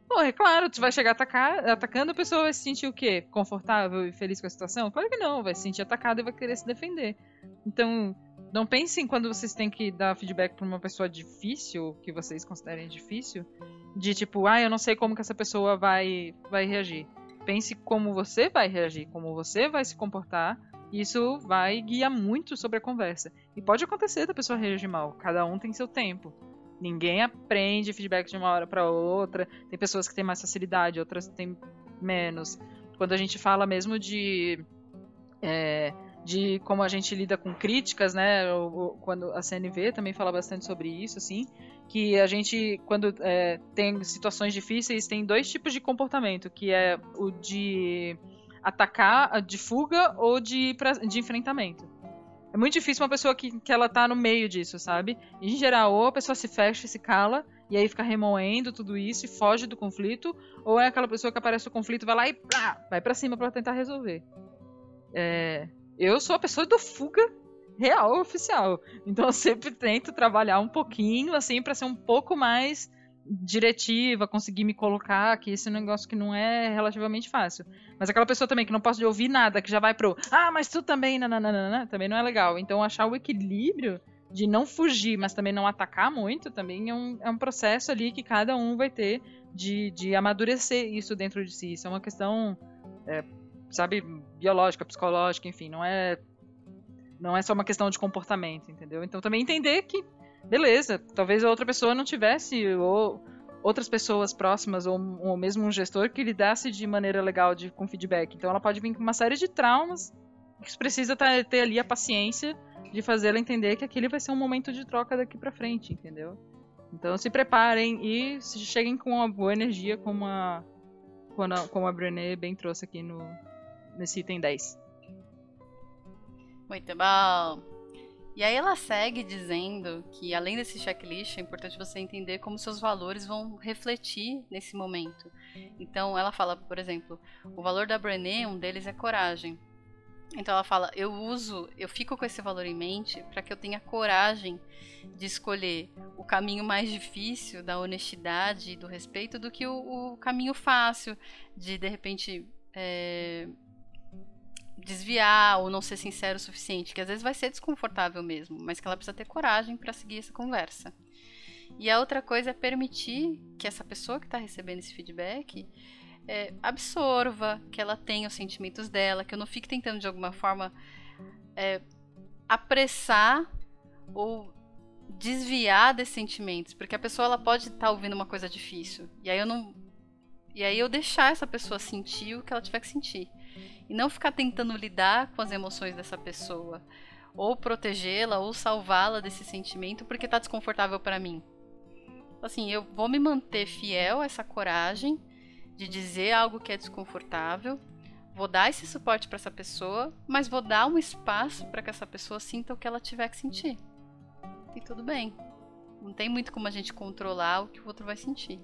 Pô, é claro, tu vai chegar atacar, atacando, a pessoa vai se sentir o quê? Confortável e feliz com a situação? Claro que não, vai se sentir atacada e vai querer se defender. Então, não pensem quando vocês têm que dar feedback para uma pessoa difícil, que vocês considerem difícil, de tipo, ah, eu não sei como que essa pessoa vai, vai reagir. Pense como você vai reagir, como você vai se comportar. Isso vai guiar muito sobre a conversa. E pode acontecer da pessoa reagir mal. Cada um tem seu tempo. Ninguém aprende feedback de uma hora para outra. Tem pessoas que têm mais facilidade, outras têm menos. Quando a gente fala mesmo de é, de como a gente lida com críticas, né? Quando a CNV também fala bastante sobre isso, assim, que a gente, quando é, tem situações difíceis, tem dois tipos de comportamento, que é o de atacar, de fuga ou de, de enfrentamento. É muito difícil uma pessoa que, que ela tá no meio disso, sabe? Em geral, ou a pessoa se fecha se cala, e aí fica remoendo tudo isso e foge do conflito, ou é aquela pessoa que aparece o conflito, vai lá e pá, vai para cima para tentar resolver. É, eu sou a pessoa do fuga real oficial. Então eu sempre tento trabalhar um pouquinho, assim, para ser um pouco mais diretiva, conseguir me colocar aqui, esse é negócio que não é relativamente fácil. Mas aquela pessoa também que não pode ouvir nada, que já vai pro, ah, mas tu também, nananana, também não é legal. Então achar o equilíbrio de não fugir, mas também não atacar muito, também é um, é um processo ali que cada um vai ter de, de amadurecer isso dentro de si. Isso é uma questão é, sabe, biológica, psicológica, enfim, não é não é só uma questão de comportamento, entendeu? Então também entender que beleza, talvez a outra pessoa não tivesse ou outras pessoas próximas ou, ou mesmo um gestor que lidasse de maneira legal de, com feedback. Então ela pode vir com uma série de traumas que precisa ter ali a paciência de fazer ela entender que aquele vai ser um momento de troca daqui para frente, entendeu? Então se preparem e cheguem com uma boa energia, como a, como a Brené bem trouxe aqui no, nesse item 10. Muito bom. E aí ela segue dizendo que além desse checklist é importante você entender como seus valores vão refletir nesse momento. Então ela fala, por exemplo, o valor da Brené, um deles é coragem. Então ela fala, eu uso, eu fico com esse valor em mente para que eu tenha coragem de escolher o caminho mais difícil da honestidade e do respeito do que o, o caminho fácil de de repente é, desviar ou não ser sincero o suficiente, que às vezes vai ser desconfortável mesmo, mas que ela precisa ter coragem para seguir essa conversa. E a outra coisa é permitir que essa pessoa que está recebendo esse feedback é, absorva, que ela tenha os sentimentos dela, que eu não fique tentando de alguma forma é, apressar ou desviar desses sentimentos, porque a pessoa ela pode estar tá ouvindo uma coisa difícil e aí eu não e aí eu deixar essa pessoa sentir o que ela tiver que sentir e não ficar tentando lidar com as emoções dessa pessoa, ou protegê-la ou salvá-la desse sentimento porque tá desconfortável para mim. Assim, eu vou me manter fiel a essa coragem de dizer algo que é desconfortável, vou dar esse suporte para essa pessoa, mas vou dar um espaço para que essa pessoa sinta o que ela tiver que sentir. E tudo bem. Não tem muito como a gente controlar o que o outro vai sentir.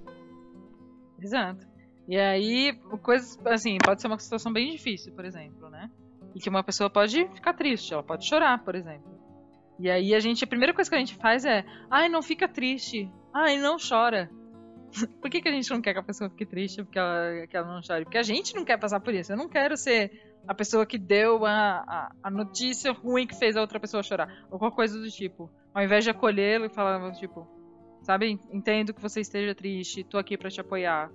Exato. E aí, coisas assim, pode ser uma situação bem difícil, por exemplo, né? E que uma pessoa pode ficar triste, ela pode chorar, por exemplo. E aí a gente, a primeira coisa que a gente faz é, ai, não fica triste, ai, não chora. por que, que a gente não quer que a pessoa fique triste porque ela, que ela não chore? Porque a gente não quer passar por isso. Eu não quero ser a pessoa que deu a, a, a notícia ruim que fez a outra pessoa chorar. Ou qualquer coisa do tipo. Ao invés de acolhê-lo e falar, tipo, sabe, entendo que você esteja triste, tô aqui para te apoiar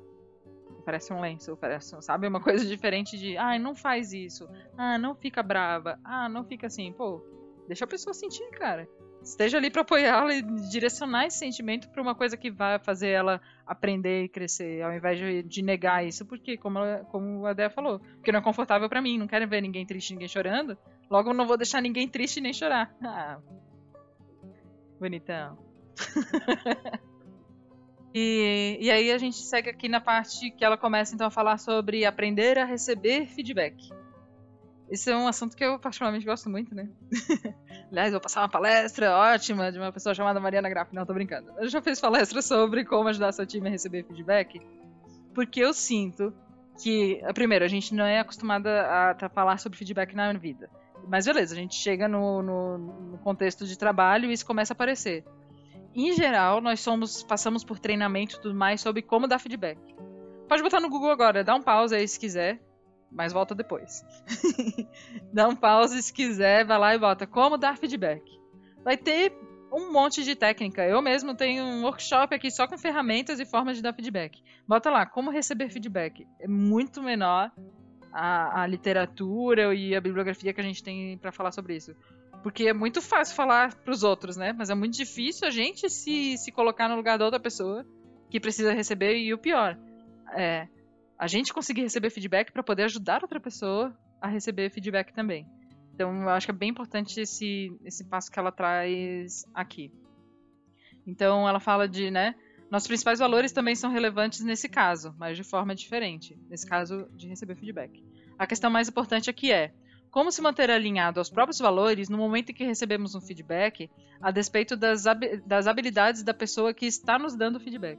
parece um lenço, parece, sabe? Uma coisa diferente de, ah, não faz isso, ah, não fica brava, ah, não fica assim, pô, deixa a pessoa sentir, cara. esteja ali para apoiá-la e direcionar esse sentimento para uma coisa que vai fazer ela aprender e crescer, ao invés de, de negar isso, porque, como, ela, como a Dea falou, porque não é confortável para mim, não quero ver ninguém triste, ninguém chorando, logo não vou deixar ninguém triste nem chorar. Ah, bonitão. e, e aí a gente segue aqui na parte que ela começa então a falar sobre aprender a receber feedback. Esse é um assunto que eu particularmente gosto muito, né? Aliás, vou passar uma palestra ótima de uma pessoa chamada Mariana Graff. Não, tô brincando. Eu já fiz palestra sobre como ajudar seu time a receber feedback. Porque eu sinto que, primeiro, a gente não é acostumada a falar sobre feedback na vida. Mas beleza, a gente chega no, no, no contexto de trabalho e isso começa a aparecer. Em geral, nós somos passamos por treinamento e tudo mais sobre como dar feedback. Pode botar no Google agora, dá um pause aí se quiser mas volta depois. Dá um pause se quiser, vai lá e bota como dar feedback. Vai ter um monte de técnica. Eu mesmo tenho um workshop aqui só com ferramentas e formas de dar feedback. Bota lá, como receber feedback. É muito menor a, a literatura e a bibliografia que a gente tem para falar sobre isso. Porque é muito fácil falar para os outros, né? Mas é muito difícil a gente se, se colocar no lugar da outra pessoa que precisa receber. E o pior, é, a gente conseguir receber feedback para poder ajudar outra pessoa a receber feedback também. Então, eu acho que é bem importante esse, esse passo que ela traz aqui. Então, ela fala de, né, nossos principais valores também são relevantes nesse caso, mas de forma diferente, nesse caso de receber feedback. A questão mais importante aqui é como se manter alinhado aos próprios valores no momento em que recebemos um feedback, a despeito das, das habilidades da pessoa que está nos dando feedback.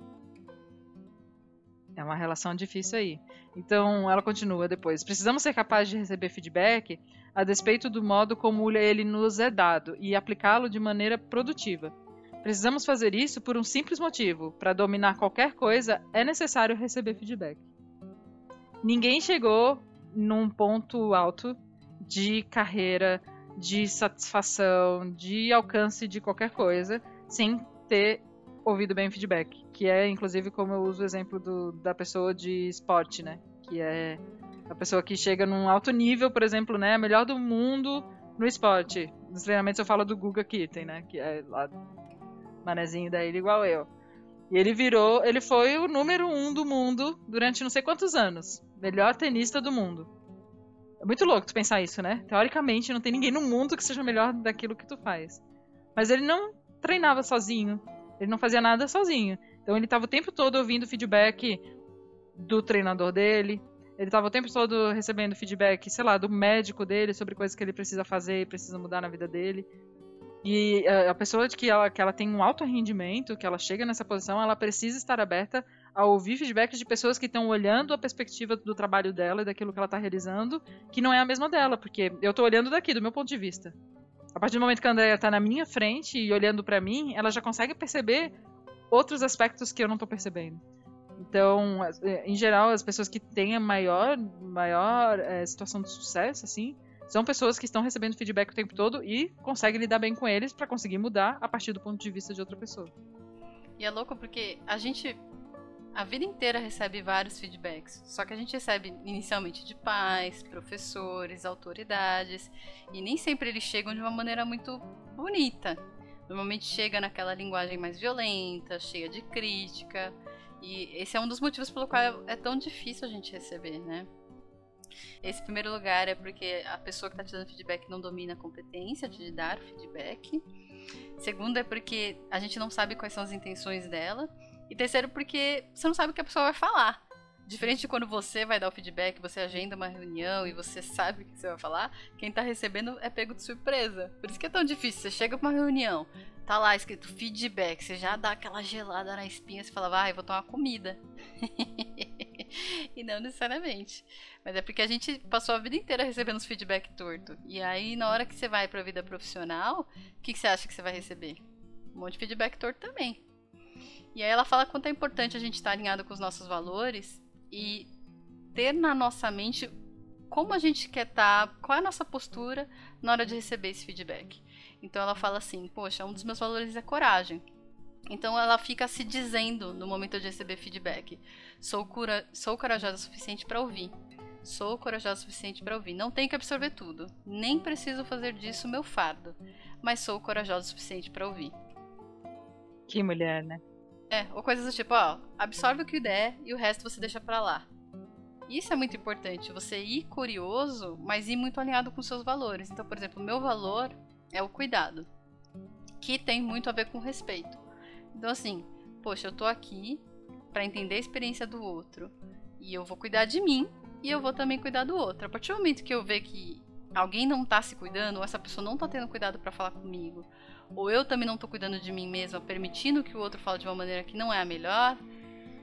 É uma relação difícil aí. Então, ela continua depois. Precisamos ser capazes de receber feedback a despeito do modo como ele nos é dado e aplicá-lo de maneira produtiva. Precisamos fazer isso por um simples motivo: para dominar qualquer coisa é necessário receber feedback. Ninguém chegou num ponto alto de carreira, de satisfação, de alcance de qualquer coisa sem ter ouvido bem o feedback. Que é, inclusive, como eu uso o exemplo do, da pessoa de esporte, né? Que é a pessoa que chega num alto nível, por exemplo, né? A melhor do mundo no esporte. Nos treinamentos eu falo do Guga Kitten, né? Que é lá manezinho da ilha igual eu. E ele virou, ele foi o número um do mundo durante não sei quantos anos. Melhor tenista do mundo. É muito louco tu pensar isso, né? Teoricamente, não tem ninguém no mundo que seja melhor daquilo que tu faz. Mas ele não treinava sozinho. Ele não fazia nada sozinho. Então ele estava o tempo todo ouvindo feedback do treinador dele. Ele estava o tempo todo recebendo feedback, sei lá, do médico dele sobre coisas que ele precisa fazer e precisa mudar na vida dele. E eh, a pessoa que ela, que ela tem um alto rendimento, que ela chega nessa posição, ela precisa estar aberta a ouvir feedbacks de pessoas que estão olhando a perspectiva do trabalho dela e daquilo que ela está realizando, que não é a mesma dela, porque eu estou olhando daqui, do meu ponto de vista. A partir do momento que a Andrea tá na minha frente e olhando para mim, ela já consegue perceber outros aspectos que eu não tô percebendo. Então, é, em geral, as pessoas que têm a maior, maior é, situação de sucesso, assim, são pessoas que estão recebendo feedback o tempo todo e conseguem lidar bem com eles para conseguir mudar a partir do ponto de vista de outra pessoa. E é louco porque a gente a vida inteira recebe vários feedbacks. Só que a gente recebe inicialmente de pais, professores, autoridades, e nem sempre eles chegam de uma maneira muito bonita. Normalmente chega naquela linguagem mais violenta, cheia de crítica, e esse é um dos motivos pelo qual é tão difícil a gente receber, né? Esse primeiro lugar é porque a pessoa que está te dando feedback não domina a competência de dar feedback. Segundo é porque a gente não sabe quais são as intenções dela. E terceiro, porque você não sabe o que a pessoa vai falar. Diferente de quando você vai dar o feedback, você agenda uma reunião e você sabe o que você vai falar, quem tá recebendo é pego de surpresa. Por isso que é tão difícil. Você chega pra uma reunião, tá lá escrito feedback, você já dá aquela gelada na espinha, você fala, vai, vou tomar comida. e não necessariamente. Mas é porque a gente passou a vida inteira recebendo os feedback torto. E aí, na hora que você vai pra vida profissional, o que, que você acha que você vai receber? Um monte de feedback torto também. E aí ela fala quanto é importante a gente estar alinhado com os nossos valores e ter na nossa mente como a gente quer estar, tá, qual é a nossa postura na hora de receber esse feedback. Então ela fala assim: Poxa, um dos meus valores é coragem. Então ela fica se dizendo no momento de receber feedback: Sou, cura, sou corajosa o suficiente para ouvir. Sou corajosa o suficiente para ouvir. Não tenho que absorver tudo. Nem preciso fazer disso meu fardo. Mas sou corajosa o suficiente para ouvir. Que mulher, né? É, ou coisas do tipo, ó, absorve o que der e o resto você deixa para lá. Isso é muito importante, você ir curioso, mas ir muito alinhado com seus valores. Então, por exemplo, o meu valor é o cuidado, que tem muito a ver com respeito. Então, assim, poxa, eu tô aqui para entender a experiência do outro e eu vou cuidar de mim e eu vou também cuidar do outro. A partir do momento que eu ver que alguém não tá se cuidando, ou essa pessoa não tá tendo cuidado para falar comigo, ou eu também não tô cuidando de mim mesma, permitindo que o outro fale de uma maneira que não é a melhor,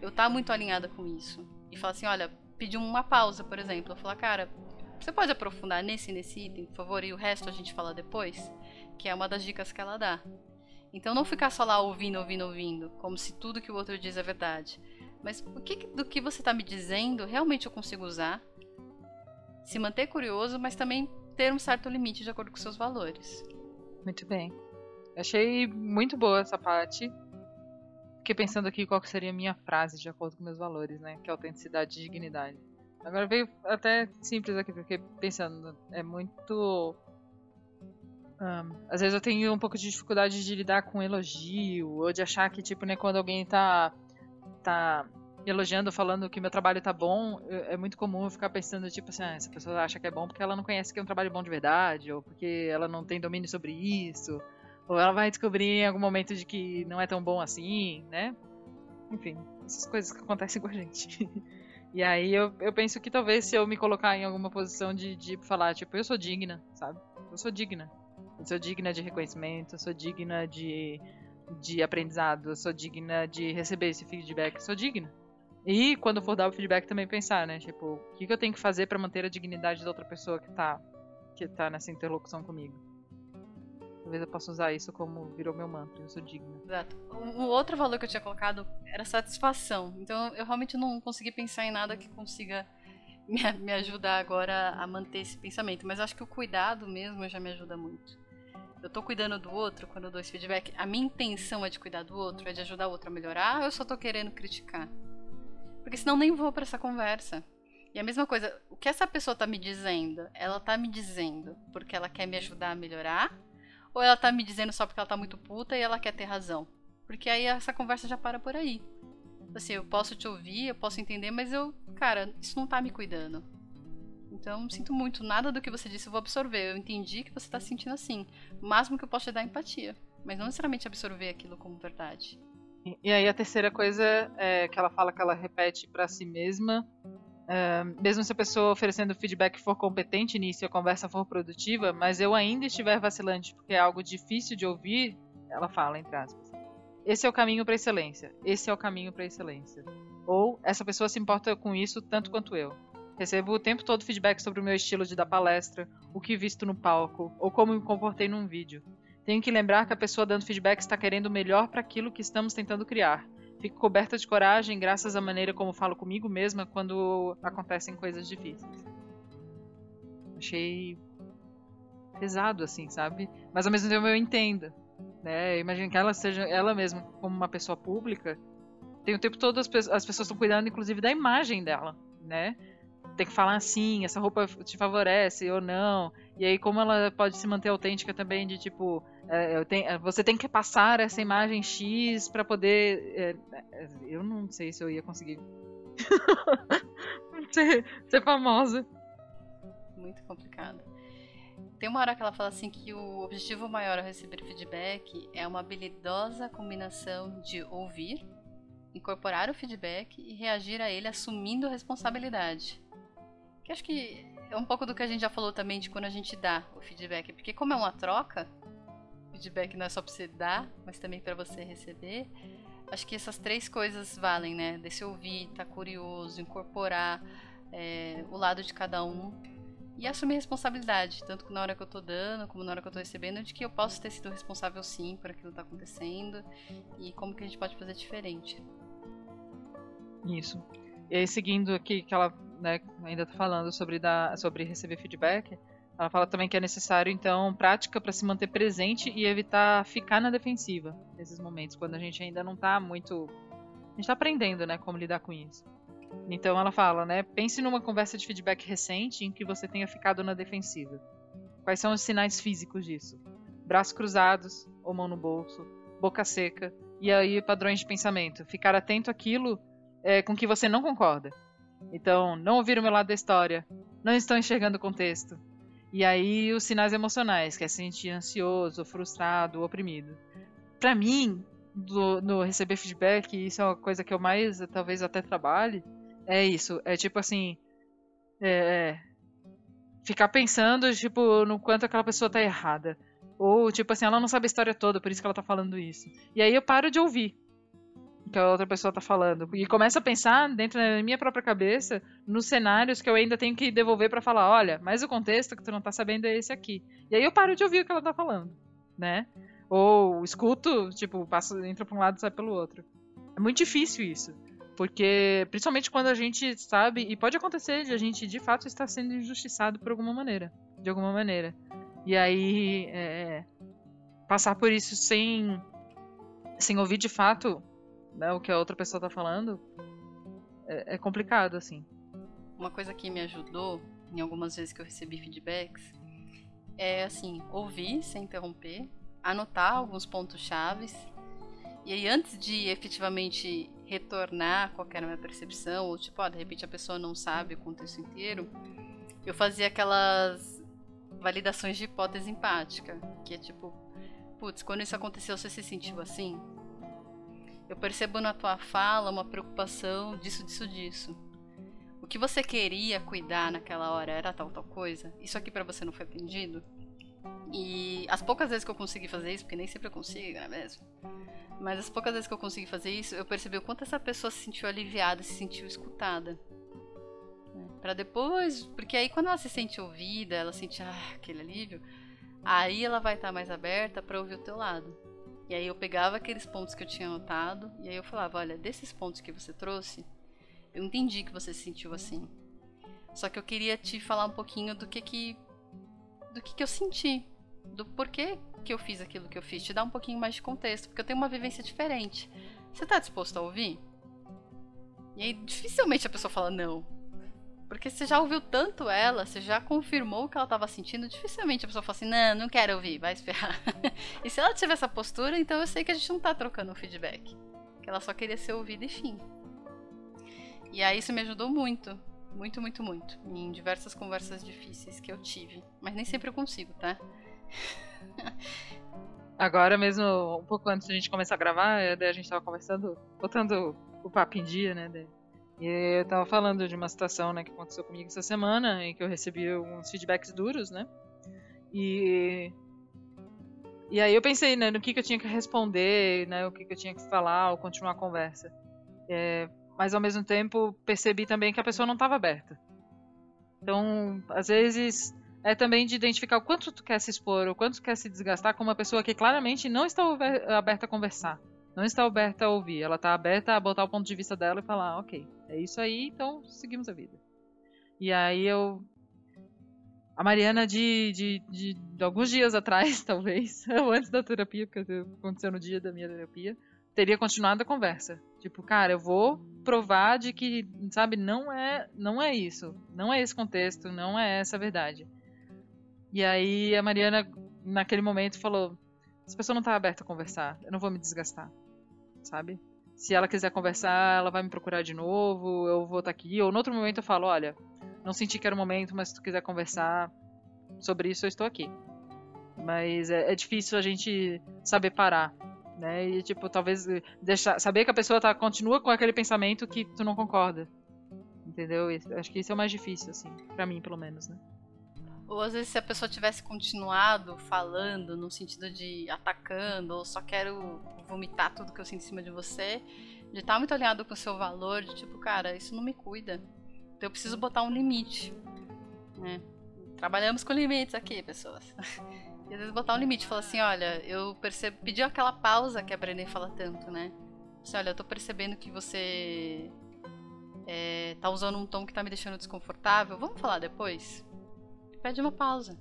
eu tá muito alinhada com isso. E falar assim, olha, pedir uma pausa, por exemplo. Eu falar, cara, você pode aprofundar nesse nesse item, por favor, e o resto a gente fala depois? Que é uma das dicas que ela dá. Então não ficar só lá ouvindo, ouvindo, ouvindo, como se tudo que o outro diz é verdade. Mas o que do que você está me dizendo realmente eu consigo usar? Se manter curioso, mas também ter um certo limite de acordo com seus valores. Muito bem. Achei muito boa essa parte. Fiquei pensando aqui qual seria a minha frase de acordo com meus valores, né? Que é autenticidade e dignidade. Agora veio até simples aqui, porque pensando, é muito. Um, às vezes eu tenho um pouco de dificuldade de lidar com elogio, ou de achar que, tipo, né, quando alguém tá, tá elogiando, falando que meu trabalho tá bom, é muito comum eu ficar pensando, tipo assim, ah, essa pessoa acha que é bom porque ela não conhece que é um trabalho bom de verdade, ou porque ela não tem domínio sobre isso, ou ela vai descobrir em algum momento de que não é tão bom assim, né? Enfim, essas coisas que acontecem com a gente. e aí eu, eu penso que talvez se eu me colocar em alguma posição de, de falar, tipo, eu sou digna, sabe? Eu sou digna. Eu sou digna de reconhecimento, eu sou digna de, de aprendizado, eu sou digna de receber esse feedback, eu sou digna. E quando for dar o feedback também pensar, né? Tipo, o que, que eu tenho que fazer para manter a dignidade da outra pessoa que tá, que tá nessa interlocução comigo? Talvez eu possa usar isso como virou meu mantra, eu sou digna. Exato. O, outro valor que eu tinha colocado era satisfação. Então eu realmente não consegui pensar em nada que consiga me, ajudar agora a manter esse pensamento. Mas acho que o cuidado mesmo já me ajuda muito. Eu tô cuidando do outro quando eu dou esse feedback. A minha intenção é de cuidar do outro, é de ajudar o outro a melhorar, eu só tô querendo criticar? Porque senão nem vou para essa conversa. E a mesma coisa, o que essa pessoa tá me dizendo? Ela tá me dizendo porque ela quer me ajudar a melhorar? Ou ela tá me dizendo só porque ela tá muito puta e ela quer ter razão? Porque aí essa conversa já para por aí. Assim, eu posso te ouvir, eu posso entender, mas eu, cara, isso não tá me cuidando. Então, sinto muito, nada do que você disse eu vou absorver. Eu entendi que você tá sentindo assim. O máximo que eu posso te dar é empatia, mas não necessariamente absorver aquilo como verdade. E aí a terceira coisa é que ela fala que ela repete para si mesma, é, mesmo se a pessoa oferecendo feedback for competente nisso e a conversa for produtiva, mas eu ainda estiver vacilante porque é algo difícil de ouvir, ela fala entre aspas. Esse é o caminho para excelência. Esse é o caminho para excelência. Ou essa pessoa se importa com isso tanto quanto eu. Recebo o tempo todo feedback sobre o meu estilo de dar palestra, o que visto no palco, ou como me comportei num vídeo. Tenho que lembrar que a pessoa dando feedback está querendo o melhor para aquilo que estamos tentando criar. Fico coberta de coragem graças à maneira como falo comigo mesma quando acontecem coisas difíceis. Achei pesado, assim, sabe? Mas ao mesmo tempo eu entendo. Né? Imagino que ela seja ela mesma, como uma pessoa pública, tem o tempo todo as, as pessoas estão cuidando, inclusive, da imagem dela, né? Tem que falar assim, essa roupa te favorece ou não. E aí, como ela pode se manter autêntica também, de tipo, é, tenho, é, você tem que passar essa imagem X para poder. É, é, eu não sei se eu ia conseguir ser, ser famosa. Muito complicado. Tem uma hora que ela fala assim que o objetivo maior ao receber feedback é uma habilidosa combinação de ouvir, incorporar o feedback e reagir a ele assumindo a responsabilidade. Que acho que é um pouco do que a gente já falou também de quando a gente dá o feedback, porque como é uma troca, feedback não é só para você dar, mas também para você receber. Acho que essas três coisas valem, né? Desse ouvir, estar tá curioso, incorporar é, o lado de cada um e assumir responsabilidade, tanto na hora que eu tô dando, como na hora que eu tô recebendo, de que eu posso ter sido responsável sim por aquilo que tá acontecendo e como que a gente pode fazer diferente. Isso. E aí, seguindo aqui que ela né, ainda tá falando sobre, sobre receber feedback, ela fala também que é necessário, então, prática para se manter presente e evitar ficar na defensiva nesses momentos, quando a gente ainda não está muito. A gente está aprendendo, né, como lidar com isso. Então ela fala, né? Pense numa conversa de feedback recente em que você tenha ficado na defensiva. Quais são os sinais físicos disso? Braços cruzados ou mão no bolso, boca seca, e aí padrões de pensamento. Ficar atento àquilo é, com que você não concorda. Então, não ouvir o meu lado da história, não estão enxergando o contexto. E aí os sinais emocionais, que é sentir ansioso, frustrado, oprimido. Para mim, do, no receber feedback, isso é uma coisa que eu mais, talvez até trabalhe, é isso. É tipo assim, é, é ficar pensando, tipo, no quanto aquela pessoa tá errada. Ou, tipo assim, ela não sabe a história toda, por isso que ela tá falando isso. E aí eu paro de ouvir que a outra pessoa tá falando. E começo a pensar dentro da minha própria cabeça nos cenários que eu ainda tenho que devolver para falar, olha, mas o contexto que tu não tá sabendo é esse aqui. E aí eu paro de ouvir o que ela tá falando, né? Ou escuto, tipo, passo, entra pra um lado e sai pelo outro. É muito difícil isso. Porque, principalmente quando a gente sabe, e pode acontecer de a gente de fato estar sendo injustiçado por alguma maneira. De alguma maneira. E aí, é, passar por isso sem, sem ouvir de fato né, o que a outra pessoa tá falando é, é complicado, assim. Uma coisa que me ajudou, em algumas vezes que eu recebi feedbacks, é assim, ouvir sem interromper, anotar alguns pontos chaves e aí antes de efetivamente retornar qual era a minha percepção, ou tipo, ó, de repente a pessoa não sabe o contexto inteiro, eu fazia aquelas validações de hipótese empática, que é tipo, putz, quando isso aconteceu, você se sentiu assim? Eu percebo na tua fala uma preocupação disso, disso, disso. O que você queria cuidar naquela hora era tal, tal coisa? Isso aqui para você não foi atendido? E as poucas vezes que eu consegui fazer isso, porque nem sempre eu consigo, não é mesmo? Mas as poucas vezes que eu consegui fazer isso, eu percebi o quanto essa pessoa se sentiu aliviada, se sentiu escutada. Para depois, porque aí quando ela se sente ouvida, ela sente ah, aquele alívio, aí ela vai estar tá mais aberta para ouvir o teu lado. E aí eu pegava aqueles pontos que eu tinha anotado e aí eu falava, olha, desses pontos que você trouxe, eu entendi que você se sentiu assim. Só que eu queria te falar um pouquinho do que que do que que eu senti, do porquê que eu fiz aquilo que eu fiz, te dar um pouquinho mais de contexto, porque eu tenho uma vivência diferente. Você tá disposto a ouvir? E aí dificilmente a pessoa fala não. Porque você já ouviu tanto ela, você já confirmou o que ela estava sentindo, dificilmente a pessoa fala assim, não, não quero ouvir, vai esperar. e se ela tiver essa postura, então eu sei que a gente não está trocando um feedback. Que ela só queria ser ouvida e fim. E aí isso me ajudou muito. Muito, muito, muito. Em diversas conversas difíceis que eu tive. Mas nem sempre eu consigo, tá? Agora mesmo, um pouco antes da gente começar a gravar, a gente estava conversando, botando o papo em dia, né? E eu tava falando de uma situação né, que aconteceu comigo essa semana, em que eu recebi alguns feedbacks duros, né? E. E aí eu pensei, né, no que, que eu tinha que responder, né, o que, que eu tinha que falar ou continuar a conversa. É, mas ao mesmo tempo percebi também que a pessoa não estava aberta. Então, às vezes é também de identificar o quanto tu quer se expor, o quanto tu quer se desgastar com uma pessoa que claramente não está aberta a conversar não está aberta a ouvir, ela está aberta a botar o ponto de vista dela e falar, ok, é isso aí, então seguimos a vida. E aí eu. A Mariana de, de, de, de alguns dias atrás, talvez, antes da terapia, porque aconteceu no dia da minha terapia, teria continuado a conversa. Tipo, cara, eu vou provar de que, sabe, não é, não é isso, não é esse contexto, não é essa a verdade. E aí a Mariana, naquele momento, falou: essa pessoa não está aberta a conversar, eu não vou me desgastar sabe? Se ela quiser conversar, ela vai me procurar de novo, eu vou estar tá aqui. Ou no outro momento eu falo, olha, não senti que era o momento, mas se tu quiser conversar sobre isso, eu estou aqui. Mas é, é difícil a gente saber parar, né? E tipo, talvez deixar, saber que a pessoa tá, continua com aquele pensamento que tu não concorda. Entendeu? Acho que isso é o mais difícil, assim, para mim, pelo menos, né? Ou às vezes se a pessoa tivesse continuado falando no sentido de atacando, ou só quero vomitar tudo que eu sinto em cima de você, de estar tá muito alinhado com o seu valor, de tipo, cara, isso não me cuida. Então eu preciso botar um limite. Né? Trabalhamos com limites aqui, pessoas. E às vezes botar um limite, falar assim, olha, eu percebo. Pediu aquela pausa que a Brené fala tanto, né? Assim, olha, eu tô percebendo que você é, tá usando um tom que tá me deixando desconfortável. Vamos falar depois? Pede uma pausa.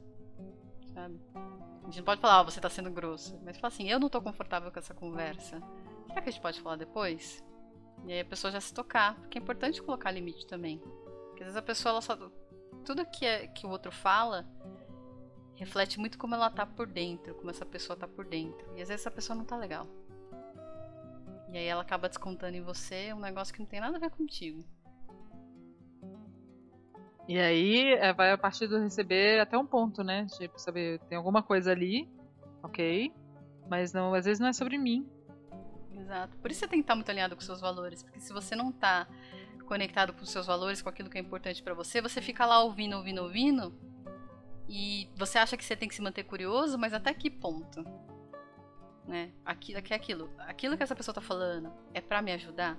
Sabe? A gente não pode falar, oh, você tá sendo grosso. Mas fala assim, eu não tô confortável com essa conversa. Será que a gente pode falar depois? E aí a pessoa já se tocar, porque é importante colocar limite também. Porque às vezes a pessoa, ela só. Tudo que, é, que o outro fala reflete muito como ela tá por dentro, como essa pessoa tá por dentro. E às vezes essa pessoa não tá legal. E aí ela acaba descontando em você um negócio que não tem nada a ver contigo. E aí é, vai a partir do receber até um ponto, né? Tipo, saber, tem alguma coisa ali, ok, mas não, às vezes não é sobre mim. Exato. Por isso você tem que estar muito alinhado com seus valores, porque se você não está conectado com seus valores, com aquilo que é importante para você, você fica lá ouvindo, ouvindo, ouvindo, e você acha que você tem que se manter curioso, mas até que ponto? Né? Aquilo que é aquilo. Aquilo que essa pessoa tá falando é para me ajudar?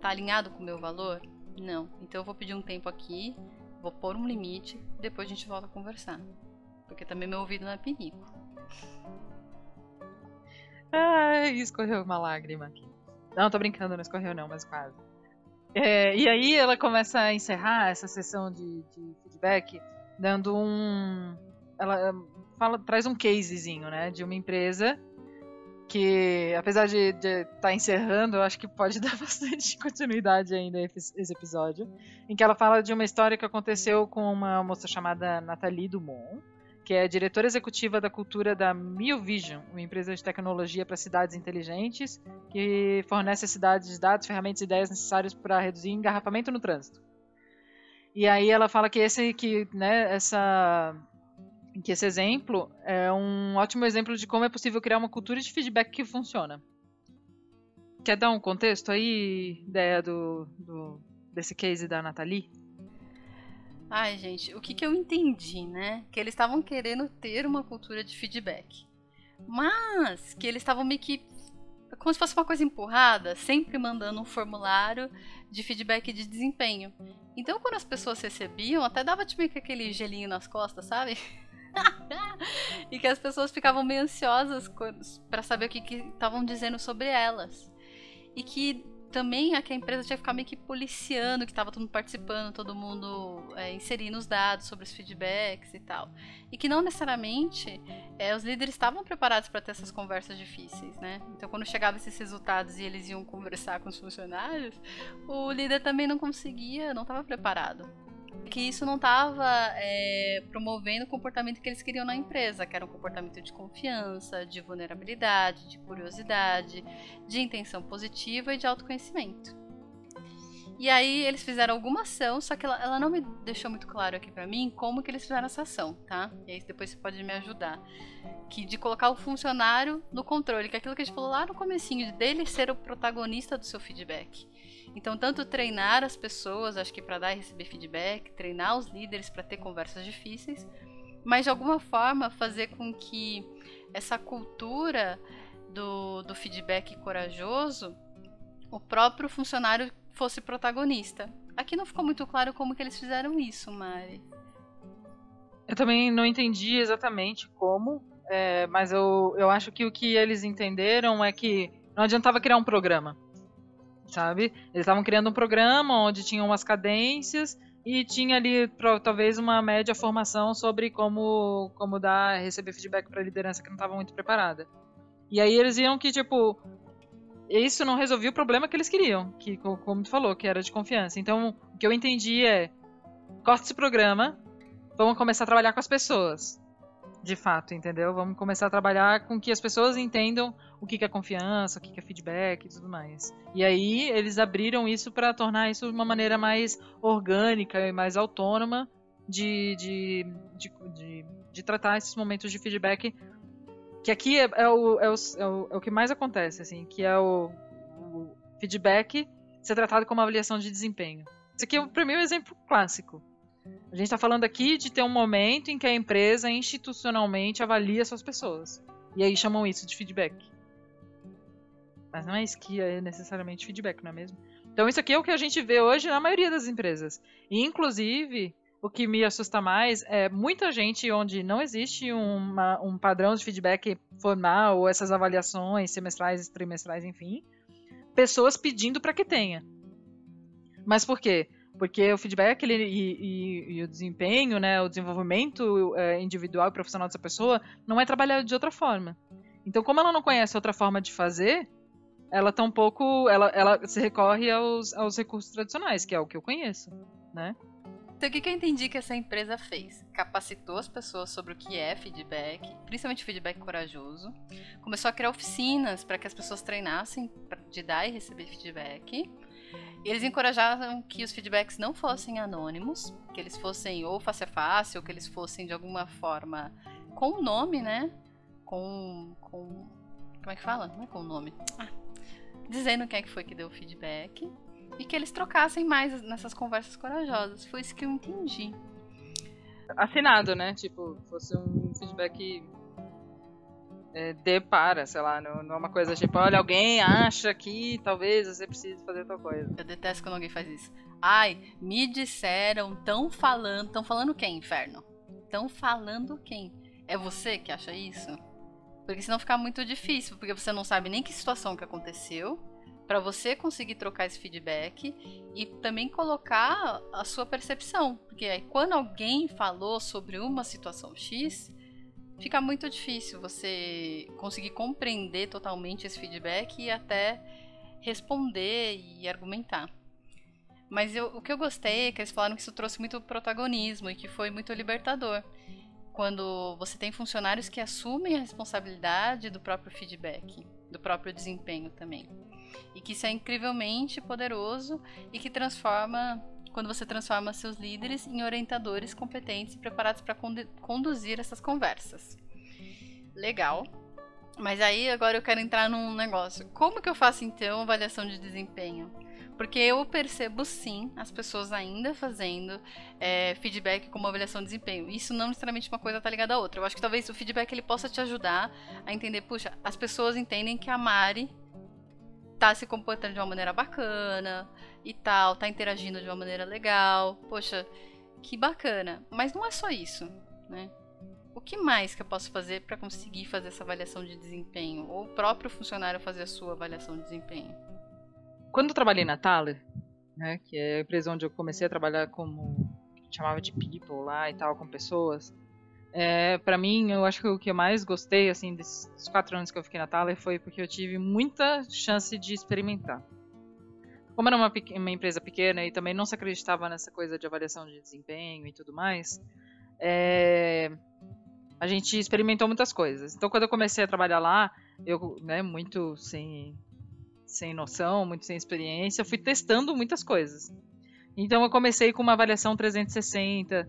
Tá alinhado com o meu valor? Não. Então eu vou pedir um tempo aqui, vou pôr um limite, depois a gente volta a conversar. Porque também meu ouvido não é pinico. Ai, escorreu uma lágrima aqui. Não, tô brincando, não escorreu não, mas quase. É, e aí ela começa a encerrar essa sessão de, de feedback dando um. Ela fala, traz um casezinho, né? De uma empresa que, apesar de estar tá encerrando, eu acho que pode dar bastante continuidade ainda esse, episódio. Em que ela fala de uma história que aconteceu com uma moça chamada Nathalie Dumont que é diretora executiva da cultura da Mio Vision, uma empresa de tecnologia para cidades inteligentes, que fornece às cidades dados, ferramentas e ideias necessárias para reduzir engarrafamento no trânsito. E aí ela fala que esse que, né, essa que esse exemplo é um ótimo exemplo de como é possível criar uma cultura de feedback que funciona. Quer dar um contexto aí, ideia do, do desse case da Nathalie? Ai, gente, o que, que eu entendi, né? Que eles estavam querendo ter uma cultura de feedback. Mas que eles estavam meio que. Como se fosse uma coisa empurrada, sempre mandando um formulário de feedback de desempenho. Então, quando as pessoas recebiam, até dava tipo aquele gelinho nas costas, sabe? e que as pessoas ficavam meio ansiosas para saber o que estavam dizendo sobre elas. E que também é que a empresa tinha que ficar meio que policiando que estava todo mundo participando, todo mundo é, inserindo os dados sobre os feedbacks e tal. E que não necessariamente é, os líderes estavam preparados para ter essas conversas difíceis, né? Então, quando chegavam esses resultados e eles iam conversar com os funcionários, o líder também não conseguia, não estava preparado que isso não estava é, promovendo o comportamento que eles queriam na empresa, que era um comportamento de confiança, de vulnerabilidade, de curiosidade, de intenção positiva e de autoconhecimento. E aí eles fizeram alguma ação, só que ela, ela não me deixou muito claro aqui para mim como que eles fizeram essa ação, tá? E aí depois você pode me ajudar. Que de colocar o funcionário no controle, que é aquilo que a gente falou lá no comecinho, dele ser o protagonista do seu feedback. Então, tanto treinar as pessoas, acho que para dar e receber feedback, treinar os líderes para ter conversas difíceis, mas de alguma forma fazer com que essa cultura do, do feedback corajoso, o próprio funcionário fosse protagonista. Aqui não ficou muito claro como que eles fizeram isso, Mari. Eu também não entendi exatamente como, é, mas eu, eu acho que o que eles entenderam é que não adiantava criar um programa sabe? Eles estavam criando um programa onde tinham umas cadências e tinha ali talvez uma média formação sobre como como dar receber feedback para liderança que não estava muito preparada. E aí eles viam que tipo isso não resolvia o problema que eles queriam, que como tu falou, que era de confiança. Então, o que eu entendi é corta esse programa, vamos começar a trabalhar com as pessoas de fato, entendeu? Vamos começar a trabalhar com que as pessoas entendam o que é confiança, o que é feedback e tudo mais. E aí eles abriram isso para tornar isso uma maneira mais orgânica e mais autônoma de, de, de, de, de tratar esses momentos de feedback que aqui é, é, o, é, o, é, o, é o que mais acontece, assim, que é o, o feedback ser tratado como avaliação de desempenho. Isso aqui, é, para mim, um exemplo clássico. A gente está falando aqui de ter um momento em que a empresa institucionalmente avalia suas pessoas. E aí chamam isso de feedback. Mas não é isso que é necessariamente feedback, não é mesmo? Então isso aqui é o que a gente vê hoje na maioria das empresas. E inclusive, o que me assusta mais é muita gente onde não existe uma, um padrão de feedback formal ou essas avaliações semestrais, trimestrais, enfim, pessoas pedindo para que tenha. Mas por quê? Porque o feedback ele, e, e, e, o desempenho, né, o desenvolvimento é, individual e profissional dessa pessoa não é trabalhado de outra forma. Então, como ela não conhece outra forma de fazer, ela tá um pouco. Ela, ela se recorre aos, aos recursos tradicionais, que é o que eu conheço, né? Então, o que, que eu entendi que essa empresa fez? Capacitou as pessoas sobre o que é feedback, principalmente feedback corajoso. Começou a criar oficinas para que as pessoas treinassem de dar e receber feedback. Eles encorajavam que os feedbacks não fossem anônimos, que eles fossem ou face a face, ou que eles fossem de alguma forma com o nome, né? Com. com como é que fala? Não é com o nome. Ah, dizendo quem é que foi que deu o feedback e que eles trocassem mais nessas conversas corajosas. Foi isso que eu entendi. Assinado, né? Tipo, fosse um feedback é, de para, sei lá, não, não é uma coisa tipo, olha, alguém acha que talvez você precise fazer tal coisa. Eu detesto quando alguém faz isso. Ai, me disseram, tão falando, tão falando quem, inferno? Tão falando quem? É você que acha isso? Porque senão fica muito difícil, porque você não sabe nem que situação que aconteceu, para você conseguir trocar esse feedback e também colocar a sua percepção. Porque aí, quando alguém falou sobre uma situação X, fica muito difícil você conseguir compreender totalmente esse feedback e até responder e argumentar. Mas eu, o que eu gostei é que eles falaram que isso trouxe muito protagonismo e que foi muito libertador. Quando você tem funcionários que assumem a responsabilidade do próprio feedback, do próprio desempenho também. E que isso é incrivelmente poderoso e que transforma quando você transforma seus líderes em orientadores competentes e preparados para conduzir essas conversas. Legal. Mas aí agora eu quero entrar num negócio. Como que eu faço então avaliação de desempenho? Porque eu percebo sim as pessoas ainda fazendo é, feedback como avaliação de desempenho. Isso não necessariamente uma coisa está ligada à outra. Eu acho que talvez o feedback ele possa te ajudar a entender, puxa, as pessoas entendem que a Mari tá se comportando de uma maneira bacana e tal, tá interagindo de uma maneira legal. Poxa, que bacana. Mas não é só isso, né? O que mais que eu posso fazer para conseguir fazer essa avaliação de desempenho? Ou o próprio funcionário fazer a sua avaliação de desempenho? Quando eu trabalhei na Thaler, né, que é a empresa onde eu comecei a trabalhar como chamava de people lá e tal, com pessoas, é, para mim, eu acho que o que eu mais gostei, assim, desses quatro anos que eu fiquei na Thaler foi porque eu tive muita chance de experimentar. Como era uma, uma, empresa pequena e também não se acreditava nessa coisa de avaliação de desempenho e tudo mais, é, a gente experimentou muitas coisas. Então, quando eu comecei a trabalhar lá, eu, né, muito sem, sem noção, muito sem experiência, fui testando muitas coisas. Então, eu comecei com uma avaliação 360,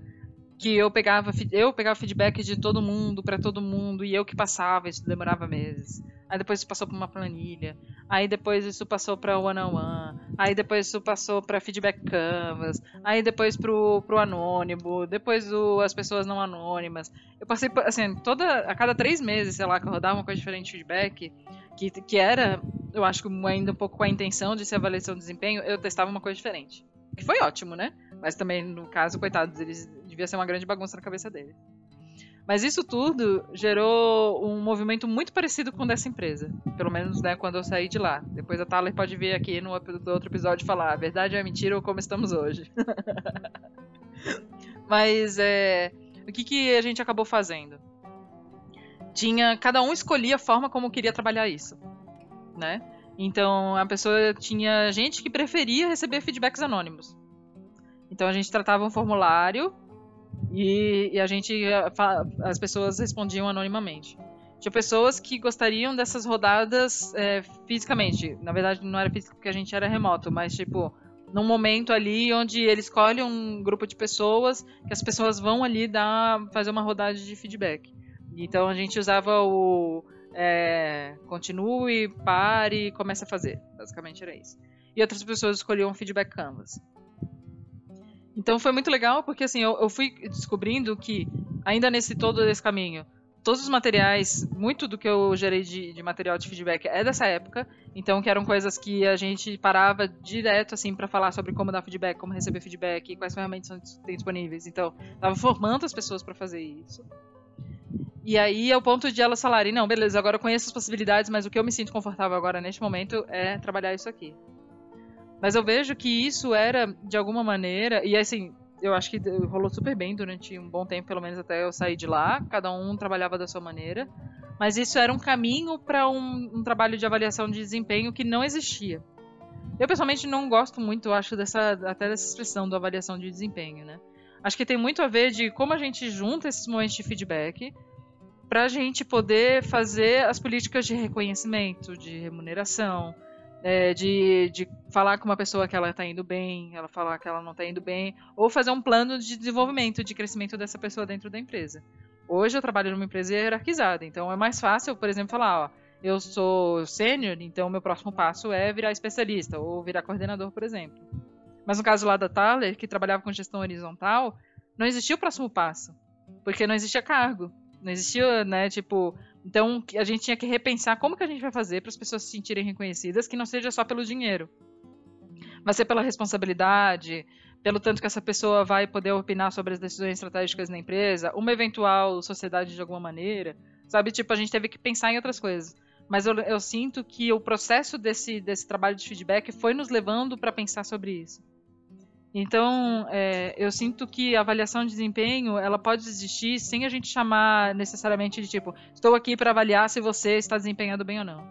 que eu pegava eu pegava feedback de todo mundo para todo mundo e eu que passava, isso demorava meses. Aí depois isso passou para uma planilha. Aí depois isso passou para one on one. Aí depois isso passou para feedback canvas. Aí depois pro pro anônimo, depois o, as pessoas não anônimas. Eu passei assim, toda a cada três meses, sei lá, que eu rodava uma coisa diferente de feedback, que que era, eu acho que ainda um pouco com a intenção de ser avaliação de desempenho, eu testava uma coisa diferente. Que foi ótimo, né? Mas também, no caso, coitados, eles devia ser uma grande bagunça na cabeça deles. Mas isso tudo gerou um movimento muito parecido com o dessa empresa. Pelo menos né, quando eu saí de lá. Depois a Thaler pode vir aqui no outro episódio falar a verdade é mentira ou como estamos hoje. Mas é, o que, que a gente acabou fazendo? Tinha. Cada um escolhia a forma como queria trabalhar isso. Né? Então a pessoa tinha gente que preferia receber feedbacks anônimos. Então a gente tratava um formulário e, e a gente as pessoas respondiam anonimamente. Tinha pessoas que gostariam dessas rodadas é, fisicamente. Na verdade, não era físico porque a gente era remoto, mas tipo, num momento ali onde ele escolhe um grupo de pessoas, que as pessoas vão ali dar, fazer uma rodada de feedback. Então a gente usava o é, continue, pare comece a fazer. Basicamente era isso. E outras pessoas escolhiam feedback canvas. Então foi muito legal porque assim eu, eu fui descobrindo que ainda nesse todo esse caminho todos os materiais, muito do que eu gerei de, de, material de feedback é dessa época, então que eram coisas que a gente parava direto assim para falar sobre como dar feedback, como receber feedback, quais ferramentas são, disponíveis. Então, tava formando as pessoas para fazer isso. E aí é o ponto de elas falarem, não, beleza, agora eu conheço as possibilidades, mas o que eu me sinto confortável agora neste momento é trabalhar isso aqui. Mas eu vejo que isso era, de alguma maneira, e assim, eu acho que rolou super bem durante um bom tempo, pelo menos até eu sair de lá. Cada um trabalhava da sua maneira. mas isso era um caminho para um, um, trabalho de avaliação de desempenho que não existia. Eu pessoalmente não gosto muito, acho dessa até dessa expressão do avaliação de desempenho, né? Acho que tem muito a ver de como a gente junta esses momentos de feedback para a gente poder fazer as políticas de reconhecimento, de remuneração, é, de, de falar com uma pessoa que ela está indo bem, ela falar que ela não está indo bem, ou fazer um plano de desenvolvimento, de crescimento dessa pessoa dentro da empresa. Hoje eu trabalho numa empresa hierarquizada, então é mais fácil, por exemplo, falar, ó, eu sou sênior, então meu próximo passo é virar especialista ou virar coordenador, por exemplo. Mas no caso lá da Thaler, que trabalhava com gestão horizontal, não existia o próximo passo, porque não existia cargo. Não existia, né, tipo, então a gente tinha que repensar como que a gente vai fazer para as pessoas se sentirem reconhecidas, que não seja só pelo dinheiro, mas ser pela responsabilidade, pelo tanto que essa pessoa vai poder opinar sobre as decisões estratégicas na empresa, uma eventual sociedade de alguma maneira, sabe? Tipo, a gente teve que pensar em outras coisas. Mas eu, eu sinto que o processo desse, desse trabalho de feedback foi nos levando para pensar sobre isso. Então, é, eu sinto que a avaliação de desempenho ela pode existir sem a gente chamar necessariamente de tipo, estou aqui para avaliar se você está desempenhando bem ou não.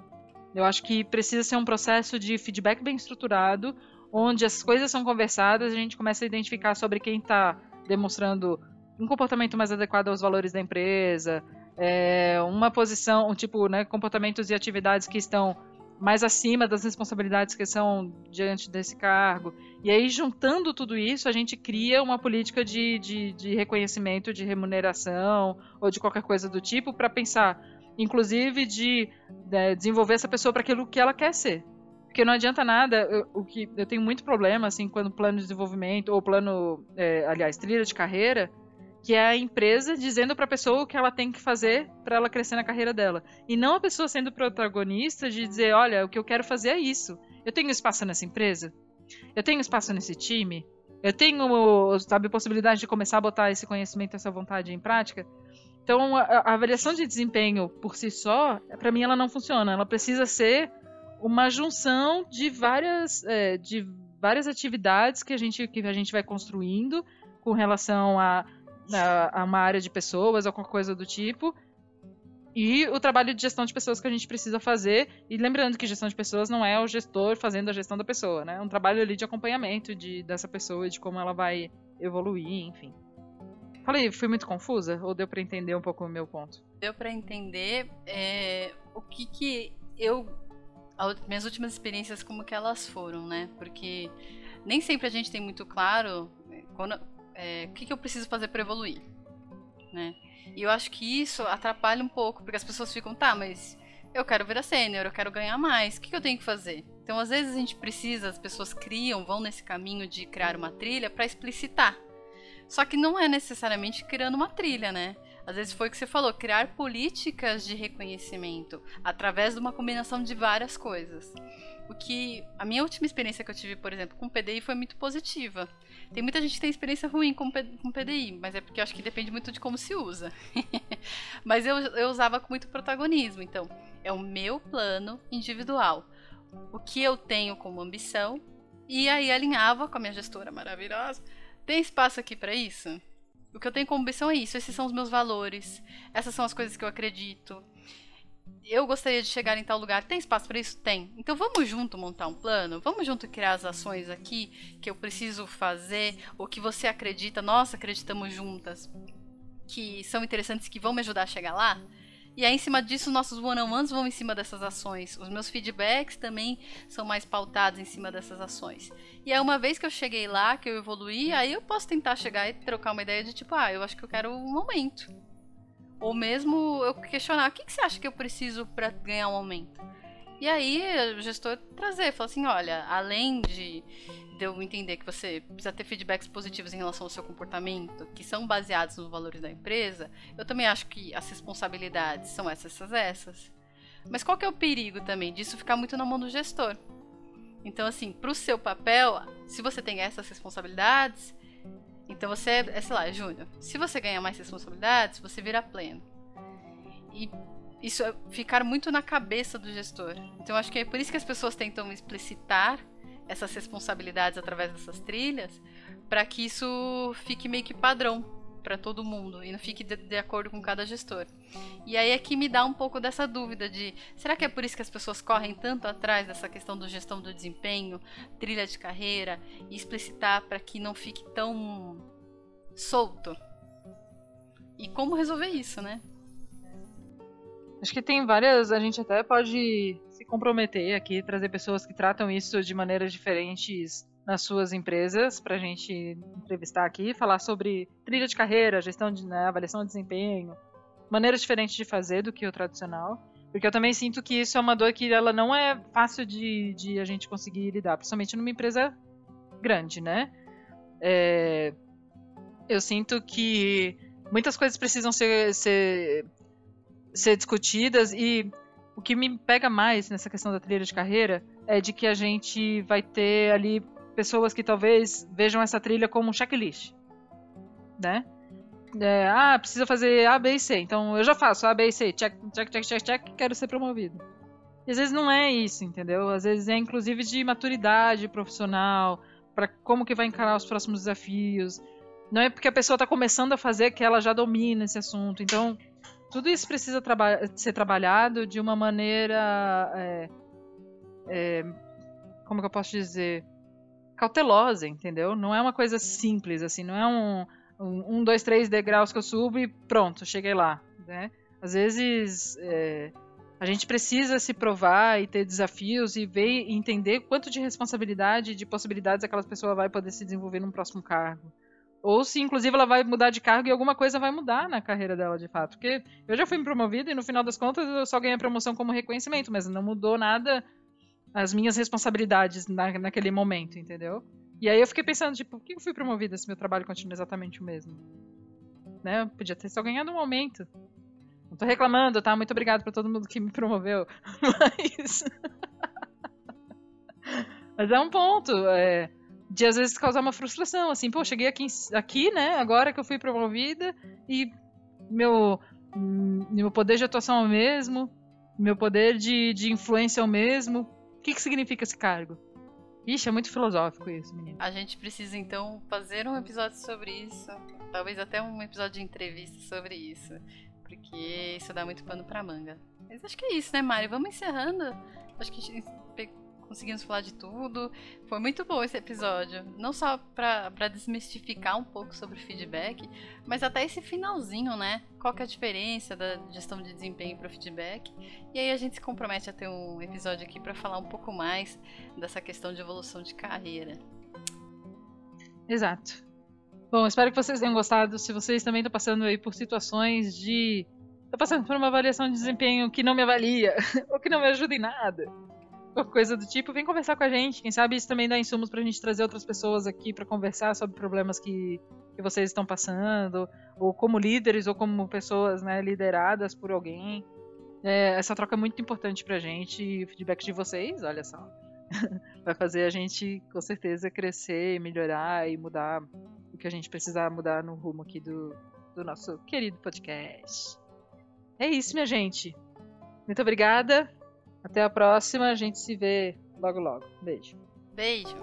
Eu acho que precisa ser um processo de feedback bem estruturado, onde as coisas são conversadas, a gente começa a identificar sobre quem está demonstrando um comportamento mais adequado aos valores da empresa, é, uma posição, tipo, né, comportamentos e atividades que estão mais acima das responsabilidades que são diante desse cargo. E aí, juntando tudo isso, a gente cria uma política de, de, de reconhecimento, de remuneração ou de qualquer coisa do tipo para pensar, inclusive, de, né, desenvolver essa pessoa para aquilo que ela quer ser. Porque não adianta nada, eu, o que eu tenho muito problema assim quando plano de desenvolvimento ou plano, é, aliás, trilha de carreira, que é a empresa dizendo para a pessoa o que ela tem que fazer para ela crescer na carreira dela. E não a pessoa sendo protagonista de dizer, olha, o que eu quero fazer é isso. Eu tenho espaço nessa empresa? Eu tenho espaço nesse time? Eu tenho, sabe, possibilidade de começar a botar esse conhecimento, essa vontade em prática? Então, a, avaliação de desempenho por si só, para mim, ela não funciona. Ela precisa ser uma junção de várias, é, de várias atividades que a gente, que a gente vai construindo com relação a a, a uma área de pessoas qualquer coisa do tipo. E o trabalho de gestão de pessoas que a gente precisa fazer. E lembrando que gestão de pessoas não é o gestor fazendo a gestão da pessoa, né? É um trabalho ali de acompanhamento de, dessa pessoa e de como ela vai evoluir, enfim. Falei, fui muito confusa? Ou deu para entender um pouco o meu ponto? Deu para entender é, o que que eu... Minhas últimas experiências, como que elas foram, né? Porque nem sempre a gente tem muito claro... Quando, é, o que, que eu preciso fazer para evoluir, né? E eu acho que isso atrapalha um pouco, porque as pessoas ficam, tá, mas eu quero virar sênior, eu quero ganhar mais, o que, que eu tenho que fazer? Então, às vezes a gente precisa, as pessoas criam, vão nesse caminho de criar uma trilha para explicitar. Só que não é necessariamente criando uma trilha, né? Às vezes foi o que você falou, criar políticas de reconhecimento através de uma combinação de várias coisas. O que a minha última experiência que eu tive, por exemplo, com PDI foi muito positiva. Tem muita gente que tem experiência ruim com, com PDI, mas é porque eu acho que depende muito de como se usa. mas eu, eu usava com muito protagonismo. Então, é o meu plano individual. O que eu tenho como ambição. E aí alinhava com a minha gestora maravilhosa. Tem espaço aqui para isso? O que eu tenho como ambição é isso. Esses são os meus valores. Essas são as coisas que eu acredito eu gostaria de chegar em tal lugar. Tem espaço para isso? Tem. Então vamos junto montar um plano? Vamos junto criar as ações aqui que eu preciso fazer, ou que você acredita, nós acreditamos juntas, que são interessantes, que vão me ajudar a chegar lá? E aí, em cima disso, nossos one-on-ones vão em cima dessas ações. Os meus feedbacks também são mais pautados em cima dessas ações. E aí, uma vez que eu cheguei lá, que eu evoluí, aí eu posso tentar chegar e trocar uma ideia de tipo, ah, eu acho que eu quero um aumento. Ou mesmo eu questionar, o que, que você acha que eu preciso para ganhar um aumento? E aí o gestor trazer, falar assim, olha, além de, de eu entender que você precisa ter feedbacks positivos em relação ao seu comportamento, que são baseados nos valores da empresa, eu também acho que as responsabilidades são essas, essas, essas. Mas qual que é o perigo também disso ficar muito na mão do gestor? Então, assim, para o seu papel, se você tem essas responsabilidades, então você é, sei lá, é júnior. Se você ganha mais responsabilidades, você vira pleno. E isso é ficar muito na cabeça do gestor. Então acho que é por isso que as pessoas tentam explicitar essas responsabilidades através dessas trilhas, para que isso fique meio que padrão. Para todo mundo e não fique de, de, acordo com cada gestor. E aí é que me dá um pouco dessa dúvida de será que é por isso que as pessoas correm tanto atrás dessa questão do gestão do desempenho, trilha de carreira e explicitar para que não fique tão solto? E como resolver isso, né? Acho que tem várias. A gente até pode se comprometer aqui, trazer pessoas que tratam isso de maneiras diferentes nas suas empresas para a gente entrevistar aqui, falar sobre trilha de carreira, gestão de né, avaliação de desempenho, maneiras diferentes de fazer do que o tradicional. Porque eu também sinto que isso é uma dor que ela não é fácil de, de a gente conseguir lidar, principalmente numa empresa grande, né? É, eu sinto que muitas coisas precisam ser, ser, ser discutidas e o que me pega mais nessa questão da trilha de carreira é de que a gente vai ter ali pessoas que talvez vejam essa trilha como um checklist, né? É, ah, precisa fazer A, B e C. Então eu já faço A, B e C. Check, check, check, check, check. Quero ser promovido. E às vezes não é isso, entendeu? Às vezes é inclusive de maturidade profissional, para como que vai encarar os próximos desafios. Não é porque a pessoa está começando a fazer que ela já domina esse assunto. Então tudo isso precisa traba ser trabalhado de uma maneira, é, é, como que eu posso dizer? Cautelosa, entendeu? Não é uma coisa simples, assim, não é um, um, um dois, três degraus que eu subo e pronto, cheguei lá, né? Às vezes é, a gente precisa se provar e ter desafios e ver e entender quanto de responsabilidade e de possibilidades aquela pessoa vai poder se desenvolver num próximo cargo. Ou se, inclusive, ela vai mudar de cargo e alguma coisa vai mudar na carreira dela, de fato. Porque eu já fui promovida e, no final das contas, eu só ganhei a promoção como reconhecimento, mas não mudou nada as minhas responsabilidades na, naquele momento, entendeu? E aí eu fiquei pensando, tipo, por que eu fui promovida se meu trabalho continua exatamente o mesmo? Né? Eu podia ter só ganhado um aumento. Não tô reclamando, tá? Muito obrigado pra todo mundo que me promoveu. Mas. Mas é um ponto. É, de às vezes causar uma frustração. Assim, pô, cheguei aqui, aqui, né? Agora que eu fui promovida e meu, meu poder de atuação é o mesmo. Meu poder de, de influência é o mesmo o que, que significa esse cargo? Ixi, é muito filosófico isso, menino. A gente precisa então fazer um episódio sobre isso. Talvez até um episódio de entrevista sobre isso. Porque isso dá muito pano pra manga. Mas acho que é isso, né, Mari? Vamos encerrando. Acho que conseguimos falar de tudo. Foi muito bom esse episódio. Não só para desmistificar um pouco sobre feedback, mas até esse finalzinho, né? Qual que é a diferença da gestão de desempenho para feedback? E aí a gente se compromete a ter um episódio aqui para falar um pouco mais dessa questão de evolução de carreira. Exato. Bom, espero que vocês tenham gostado. Se vocês também estão passando aí por situações de. Estou passando por uma avaliação de desempenho que não me avalia, ou que não me ajuda em nada coisa do tipo, vem conversar com a gente. Quem sabe isso também dá insumos pra gente trazer outras pessoas aqui para conversar sobre problemas que, que vocês estão passando, ou como líderes, ou como pessoas né, lideradas por alguém. É, essa troca é muito importante pra gente e o feedback de vocês, olha só, vai fazer a gente com certeza crescer, melhorar e mudar o que a gente precisar mudar no rumo aqui do, do nosso querido podcast. É isso, minha gente. Muito obrigada. Até a próxima, a gente se vê logo logo. Beijo. Beijo.